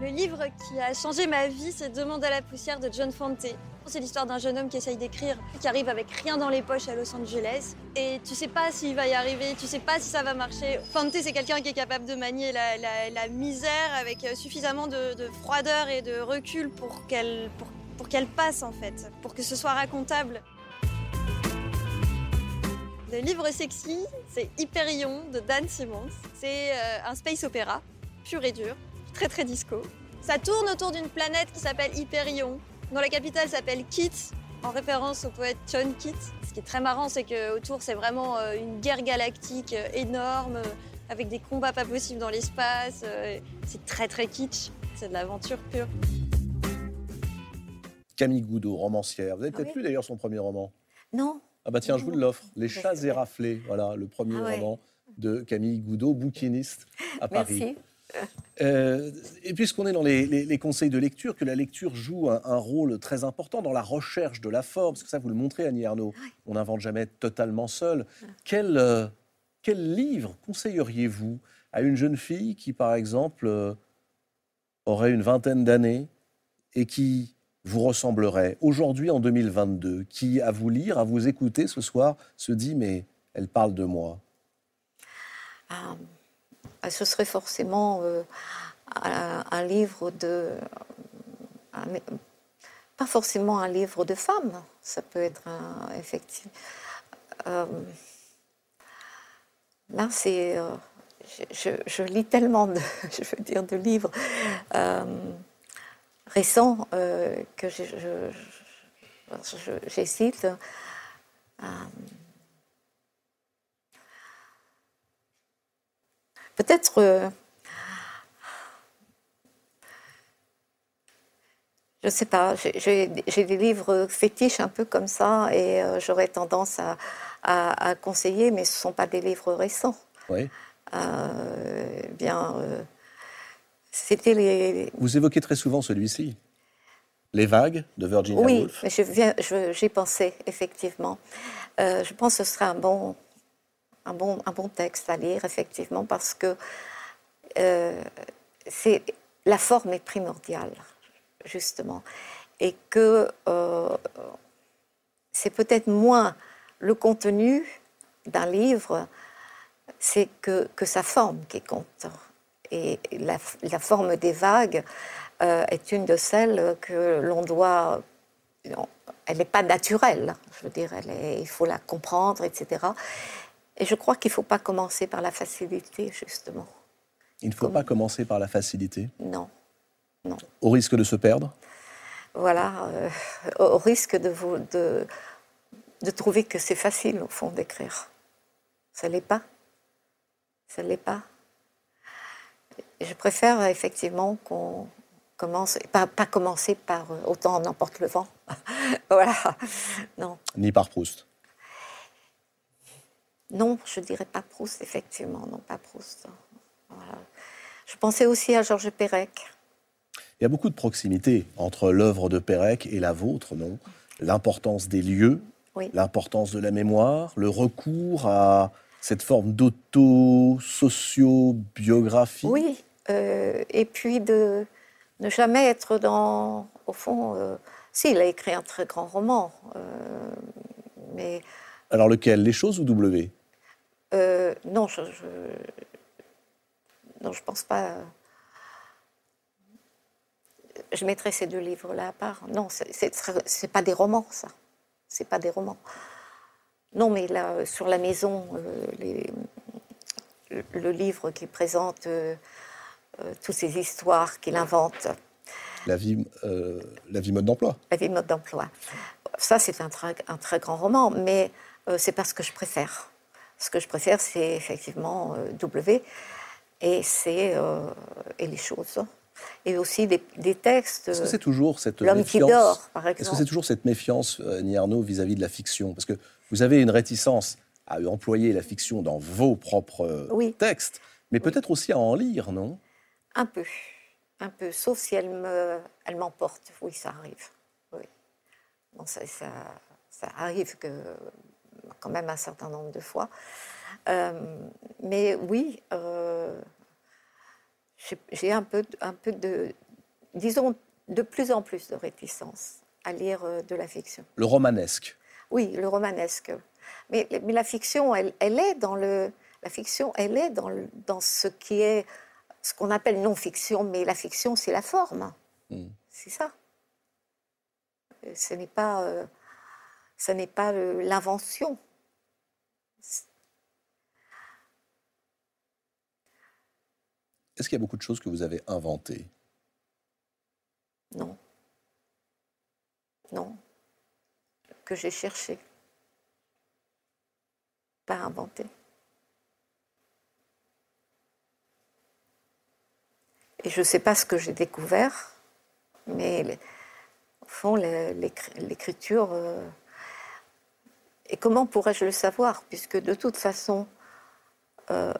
Le livre qui a changé ma vie, c'est Demande à la poussière de John Fante. C'est l'histoire d'un jeune homme qui essaye d'écrire, qui arrive avec rien dans les poches à Los Angeles. Et tu sais pas s'il va y arriver, tu sais pas si ça va marcher. Fante, c'est quelqu'un qui est capable de manier la, misère avec euh, suffisamment de, de froideur et de recul pour qu'elle pour, pour qu'elle passe en fait, pour que ce soit racontable. Le livre sexy, c'est Hyperion de Dan Simmons. C'est euh, un space opéra, pur et dur, très très disco. Ça tourne autour d'une planète qui s'appelle Hyperion, dont la capitale s'appelle Kit, en référence au poète John Keats. Ce qui est très marrant, c'est qu'autour, c'est vraiment euh, une guerre galactique euh, énorme, euh, avec des combats pas possibles dans l'espace. C'est très très kitsch, c'est de l'aventure pure. Camille Goudot, romancière. Vous avez Ah peut-être oui. lu d'ailleurs son premier roman? Non, Ah bah tiens, je vous l'offre. Les chats éraflés. Voilà, le premier Ah ouais. roman de Camille Goudot, bouquiniste à Paris. merci. Euh, et puisqu'on est dans les, les- les conseils de lecture, que la lecture joue un, un rôle très important dans la recherche de la forme, parce que ça, vous le montrez, Annie Arnaud, on n'invente jamais totalement seul. Quel, euh, quel livre conseilleriez-vous à une jeune fille qui, par exemple, euh, aurait une vingtaine d'années et qui vous ressemblerait aujourd'hui en 2022, qui, à vous lire, à vous écouter ce soir, se dit, mais elle parle de moi? Ah, ah, ce serait forcément euh, un, livre de. pas forcément un livre de femme, ça peut être un. Effectivement. Euh, là, c'est. euh, je, je- lis tellement de, je veux dire, de livres récents que je- je- je- je- j'hésite. Euh, Peut-être. euh, je ne sais pas, j'ai- des livres fétiches un peu comme ça et euh, j'aurais tendance à, à- à conseiller, mais ce ne sont pas des livres récents. Oui. Euh, bien, euh, c'était les. Vous évoquez très souvent celui-ci. Les vagues de Virginia Oui, Woolf. je- j'y pensais effectivement. Je pense que ce serait un bon, un bon, un bon texte à lire effectivement parce que euh, la forme est primordiale, justement, et que euh, c'est peut-être moins le contenu d'un livre, c'est que, que sa forme qui compte. Et la, forme des vagues euh, est une de celles que l'on doit. Elle n'est pas naturelle, je veux dire, il faut la comprendre, etc. Et je crois qu'il ne faut pas commencer par la facilité, justement. Il ne faut pas commencer par la facilité, Non, non. au risque de se perdre. Voilà, euh, au risque de, vous, de, de trouver que c'est facile, au fond, d'écrire. Ça ne l'est pas. Ça ne l'est pas. Je préfère effectivement qu'on commence, pas, pas commencer par euh, autant en emporte le vent. voilà. Non, Ni par Proust. Non, je dirais pas Proust, effectivement, non, pas Proust. Voilà. Je pensais aussi à Georges Perec. Il y a beaucoup de proximité entre l'œuvre de Pérec et la vôtre, non? L'importance des lieux, Oui. l'importance de la mémoire, le recours à cette forme d'auto-socio-biographie? Oui, euh, et puis de ne jamais être dans, au fond, euh, si, il a écrit un très grand roman, euh, mais Alors lequel? Les choses ou W? Euh, non, je, je, non, je pense pas. Je mettrai ces deux livres-là à part. Non, c'est- pas des romans, ça. C'est pas des romans. Non, mais là, sur la maison, euh, les- le, le livre qui présente euh, toutes ces histoires qu'il invente, la vie, la vie mode d'emploi. la vie mode d'emploi. Ça, c'est un très, un très grand roman, mais c'est pas ce que je préfère. Ce que je préfère, c'est effectivement euh, W, et c'est euh, et les choses, et aussi des, des textes. Est-ce que euh, c'est toujours cette L'homme qui méfiance dort, par Est-ce que c'est toujours cette méfiance, euh, vis-à-vis de la fiction? Parce que vous avez une réticence à employer la fiction dans vos propres Oui. textes, mais peut-être aussi à en lire, non? Un peu, un peu, sauf si elle me, elle m'emporte. Oui, ça arrive. Oui. Bon, ça, ça, ça arrive que quand même un certain nombre de fois. Euh, mais oui, euh, j'ai- un peu, un peu de, disons, de plus en plus de réticence à lire euh, de la fiction. Le romanesque. Oui, le romanesque. Mais, mais la fiction, elle, elle est dans le, la fiction, elle est dans, le- dans ce qui est ce qu'on appelle non-fiction, mais la fiction, c'est la forme. Mm. C'est ça. Ce n'est pas, euh, ce n'est pas euh, l'invention. Est-ce qu'il y a beaucoup de choses que vous avez inventées? Non. Non. Que j'ai cherché. Pas inventé. Et je ne sais pas ce que j'ai découvert, mais au fond, l'écriture. Et comment pourrais-je le savoir Puisque de toute façon, euh,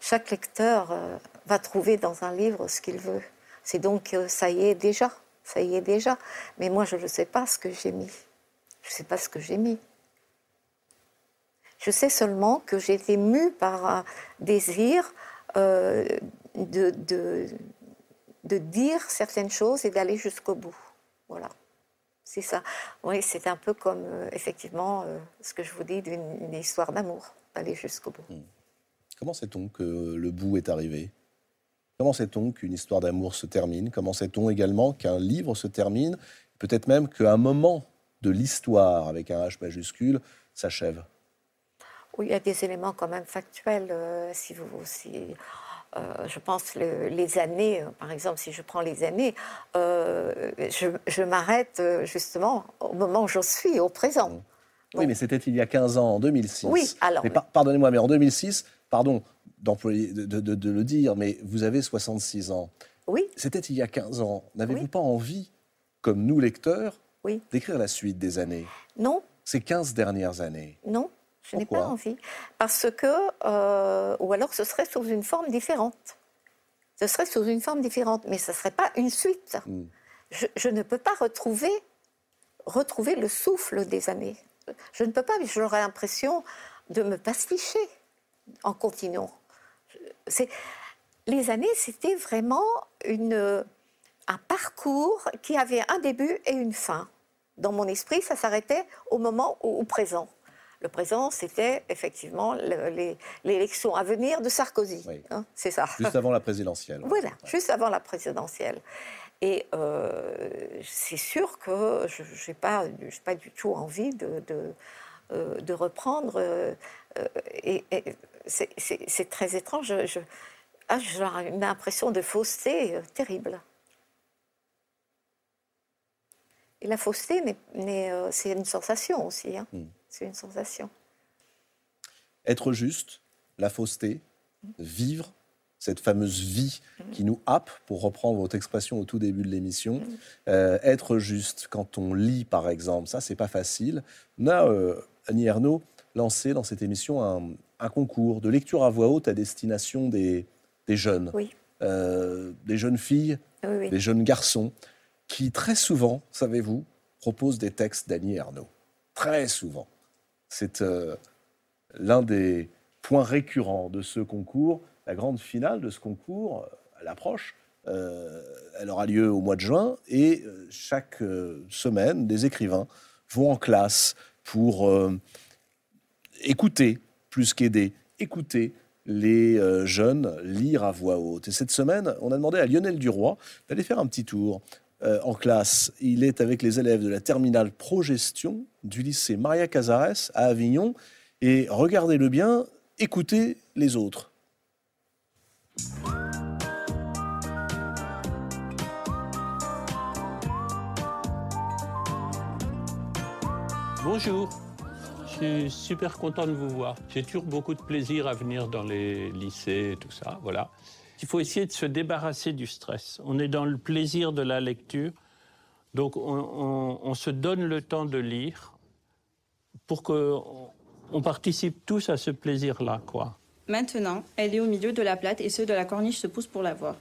chaque lecteur euh, va trouver dans un livre ce qu'il veut. C'est donc euh, ça y est déjà, ça y est déjà. Mais moi, je ne sais pas ce que j'ai mis. Je ne sais pas ce que j'ai mis. Je sais seulement que j'ai été mue par un désir de, de, de dire certaines choses et d'aller jusqu'au bout. Voilà. C'est ça. Oui, c'est un peu comme, euh, effectivement, euh, ce que je vous dis d'une une histoire d'amour, d'aller jusqu'au bout. Comment sait-on que le bout est arrivé? Comment sait-on qu'une histoire d'amour se termine? Comment sait-on également qu'un livre se termine? Peut-être même qu'un moment de l'histoire, avec un H majuscule, s'achève. Oui, il y a des éléments quand même factuels. euh, si vous, si, euh, je pense le- les années, euh, par exemple, si je prends les années, euh, je, je m'arrête justement au moment où je suis, au présent. Oui, mais c'était il y a 15 ans, en 2006. Oui, alors, Mais mais- par- pardonnez-moi, mais en 2006, pardon d'employer, de, de- de le dire, mais vous avez 66 ans. Oui. C'était il y a 15 ans. N'avez-vous Oui. pas envie, comme nous lecteurs, Oui. d'écrire la suite des années? Non, Ces 15 dernières années? Non, je n'ai pas envie. Parce que, euh, ou alors ce serait sous une forme différente. Ce serait sous une forme différente, mais ce ne serait pas une suite. Hmm. Je, je ne peux pas retrouver, retrouver le souffle des années. Je ne peux pas, mais j'aurais l'impression de me pasticher en continuant. C'est les années, c'était vraiment une, un parcours qui avait un début et une fin. Dans mon esprit, ça s'arrêtait au moment où, au présent. Le présent, c'était effectivement l'élection à venir de Sarkozy. Oui. hein, c'est ça. Juste avant la présidentielle. Voilà, juste avant la présidentielle. Et euh, c'est sûr que je n'ai pas, pas du tout envie de, de, euh, de reprendre. euh, et et c'est- très étrange. Je- ah, j'ai une impression de fausseté terrible. Et la fausseté, c'est une sensation aussi. hein. Mm. C'est une sensation. Être juste, la fausseté, vivre cette fameuse vie qui nous happe, pour reprendre votre expression au tout début de l'émission. Euh, être juste quand on lit, par exemple, ça, c'est pas facile. On a, euh, Annie Ernaux, lancé dans cette émission un, un concours de lecture à voix haute à destination des, des jeunes, Oui, Euh, des jeunes filles, oui, oui. des jeunes garçons, qui très souvent, savez-vous, proposent des textes d'Annie Ernaux. Très souvent. C'est euh, l'un des points récurrents de ce concours. La grande finale de ce concours, euh, elle approche. Euh, elle aura lieu au mois de juin et euh, chaque euh, semaine, des écrivains vont en classe pour euh, écouter plus qu'aider, écouter les euh, jeunes lire à voix haute. Et cette semaine, on a demandé à Lionel Duroy d'aller faire un petit tour euh, en classe. Il est avec les élèves de la terminale Progestion du lycée Maria Casares à Avignon. Et regardez-le bien, écoutez les autres. Bonjour, je suis super content de vous voir. J'ai toujours beaucoup de plaisir à venir dans les lycées et tout ça, voilà. Il faut essayer de se débarrasser du stress. On est dans le plaisir de la lecture, donc on, on- on se donne le temps de lire pour que on, participe tous à ce plaisir-là, quoi. Maintenant, elle est au milieu de la plate et ceux de la corniche se poussent pour la voir.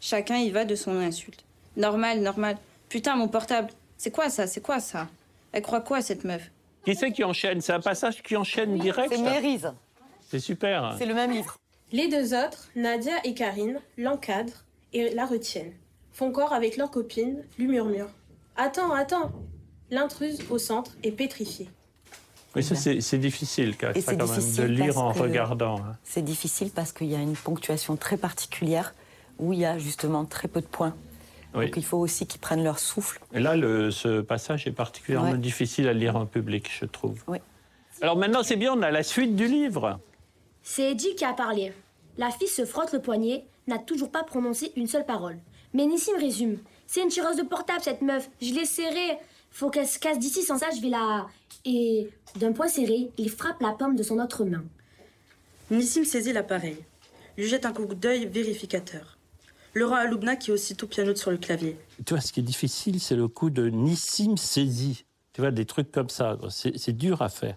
Chacun y va de son insulte. Normal, normal. Putain, mon portable. C'est quoi ça? C'est quoi ça? Elle croit quoi, cette meuf? Qui c'est qui enchaîne? C'est un passage qui enchaîne direct C'est Mérise. C'est super. C'est le même livre. Les deux autres, Nadia et Karine, l'encadrent et la retiennent. Font corps avec leur copine, lui murmurent Attends, attends L'intruse au centre est pétrifiée. Mais ça, c'est difficile, quand ça, même, de difficile lire en regardant. hein. C'est difficile parce qu'il y a une ponctuation très particulière où il y a justement très peu de points. Oui. Donc il faut aussi qu'ils prennent leur souffle. Et là, le- ce passage est particulièrement Ouais. difficile à lire en public, je trouve. Oui. Alors maintenant, c'est bien, on a la suite du livre. C'est Eddie qui a parlé. La fille se frotte le poignet, n'a toujours pas prononcé une seule parole. Mais Nissim résume. C'est une tireuse de portable, cette meuf. Je l'ai serrée. Faut qu'elle se casse d'ici, sans ça, je vais la. Et d'un poing serré, il frappe la paume de son autre main. Nissim saisit l'appareil. Lui jette un coup d'œil vérificateur. Le rend à Loubna qui aussitôt pianote sur le clavier. Tu vois, ce qui est difficile, c'est le coup de Nissim saisit. Tu vois, des trucs comme ça, c'est c'est dur à faire.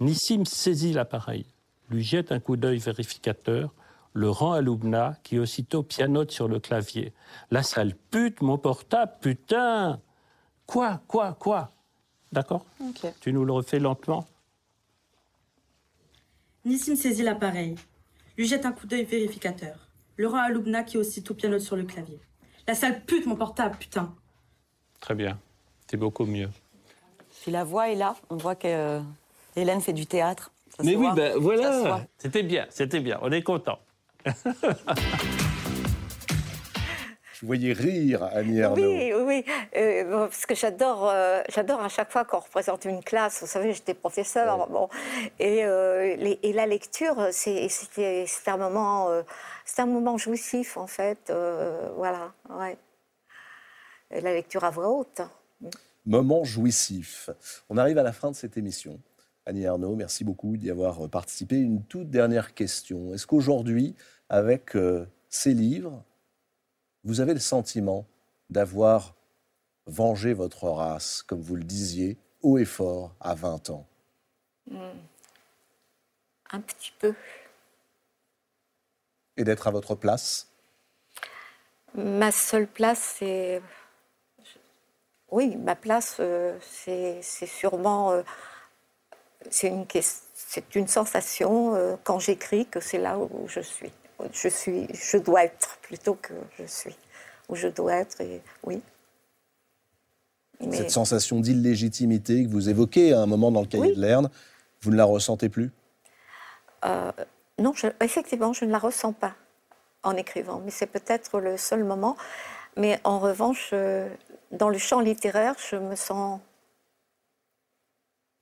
Nissim saisit l'appareil, lui jette un coup d'œil vérificateur, le rend à Loubna, qui aussitôt pianote sur le clavier. La sale pute, mon portable, putain Quoi, quoi, quoi? D'accord? Ok. Tu nous le refais lentement? Nissim saisit l'appareil. Lui jette un coup d'œil vérificateur. Le rend à Loubna qui aussitôt pianote sur le clavier. La sale pute, mon portable, putain. Très bien. C'est beaucoup mieux. Puis la voix est là. On voit que euh, Hélène fait du théâtre. Ça Mais oui, voit. ben voilà. C'était bien, c'était bien. On est content. Je vous voyais rire, Annie Ernaux. Oui, oui. Euh, parce que j'adore, euh, j'adore à chaque fois qu'on représente une classe. Vous savez, j'étais professeur, bon, et, euh, les- et la lecture, c'est, c'était, c'est un moment, c'est un moment jouissif en fait. voilà, ouais. Et la lecture à voix haute. Moment jouissif. On arrive à la fin de cette émission. Annie Ernaux, merci beaucoup d'y avoir participé. Une toute dernière question. Est-ce qu'aujourd'hui, avec euh, ces livres, vous avez le sentiment d'avoir vengé votre race, comme vous le disiez, haut et fort, à 20 ans Hmm. Un petit peu. Et d'être à votre place? Ma seule place, c'est. Oui, ma place, euh, c'est sûrement. euh, c'est une, sensation euh, quand j'écris que c'est là où je suis. Je suis, je dois être plutôt que je suis, ou je dois être, et oui. Cette sensation d'illégitimité que vous évoquez à un moment dans le cahier de Lerne, vous ne la ressentez plus? Euh, Non, effectivement, je ne la ressens pas en écrivant, mais c'est peut-être le seul moment. Mais en revanche, euh, dans le champ littéraire, je me sens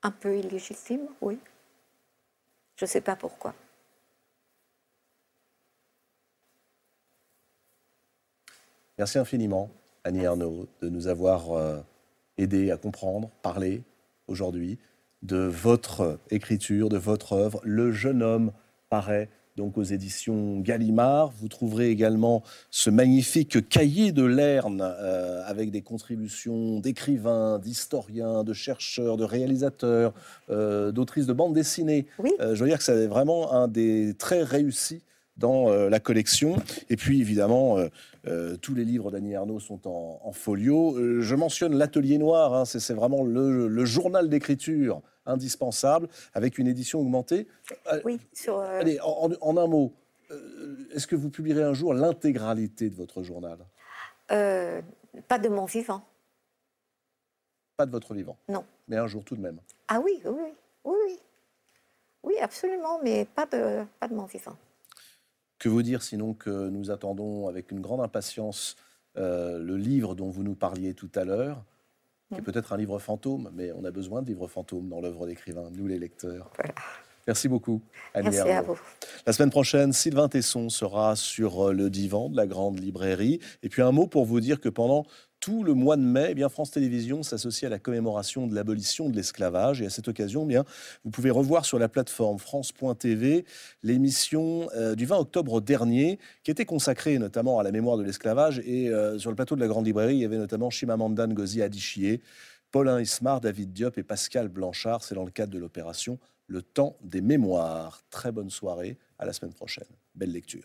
un peu illégitime, oui. Je ne sais pas pourquoi. Merci infiniment, Annie Arnaud, de nous avoir euh, aidé à comprendre, parler aujourd'hui de votre écriture, de votre œuvre. Le jeune homme paraît donc aux éditions Gallimard. Vous trouverez également ce magnifique cahier de Lerne euh, avec des contributions d'écrivains, d'historiens, de chercheurs, de réalisateurs, euh, d'autrices de bande dessinée. Euh, je veux dire que c'est vraiment un des très réussis dans la collection. Et puis évidemment, tous les livres d'Annie Arnaud sont en, folio. je mentionne l'Atelier Noir, hein, c'est vraiment le journal d'écriture indispensable, avec une édition augmentée. Euh, oui, sur. Euh, allez, en, un mot, euh, est-ce que vous publierez un jour l'intégralité de votre journal? Pas de mon vivant. Pas de votre vivant? Non. Mais un jour tout de même. Ah oui, oui, oui, oui. Oui, absolument, mais pas de, pas de mon vivant. Que vous dire sinon que nous attendons avec une grande impatience le livre dont vous nous parliez tout à l'heure, qui est peut-être un livre fantôme, mais on a besoin de livres fantômes dans l'œuvre d'écrivain, nous les lecteurs. Merci beaucoup, Annie Merci à vous. La semaine prochaine, Sylvain Tesson sera sur euh, le divan de la grande librairie. Et puis un mot pour vous dire que pendant tout le mois de mai, eh bien, France Télévisions s'associe à la commémoration de l'abolition de l'esclavage. Et à cette occasion, eh bien, vous pouvez revoir sur la plateforme France.tv l'émission euh, du 20 octobre dernier, qui était consacrée notamment à la mémoire de l'esclavage. Et euh, sur le plateau de la Grande Librairie, il y avait notamment Chimamanda Ngozi Adichie, Paulin Ismar, David Diop et Pascal Blanchard. C'est dans le cadre de l'opération Le Temps des Mémoires. Très bonne soirée. À la semaine prochaine. Belle lecture.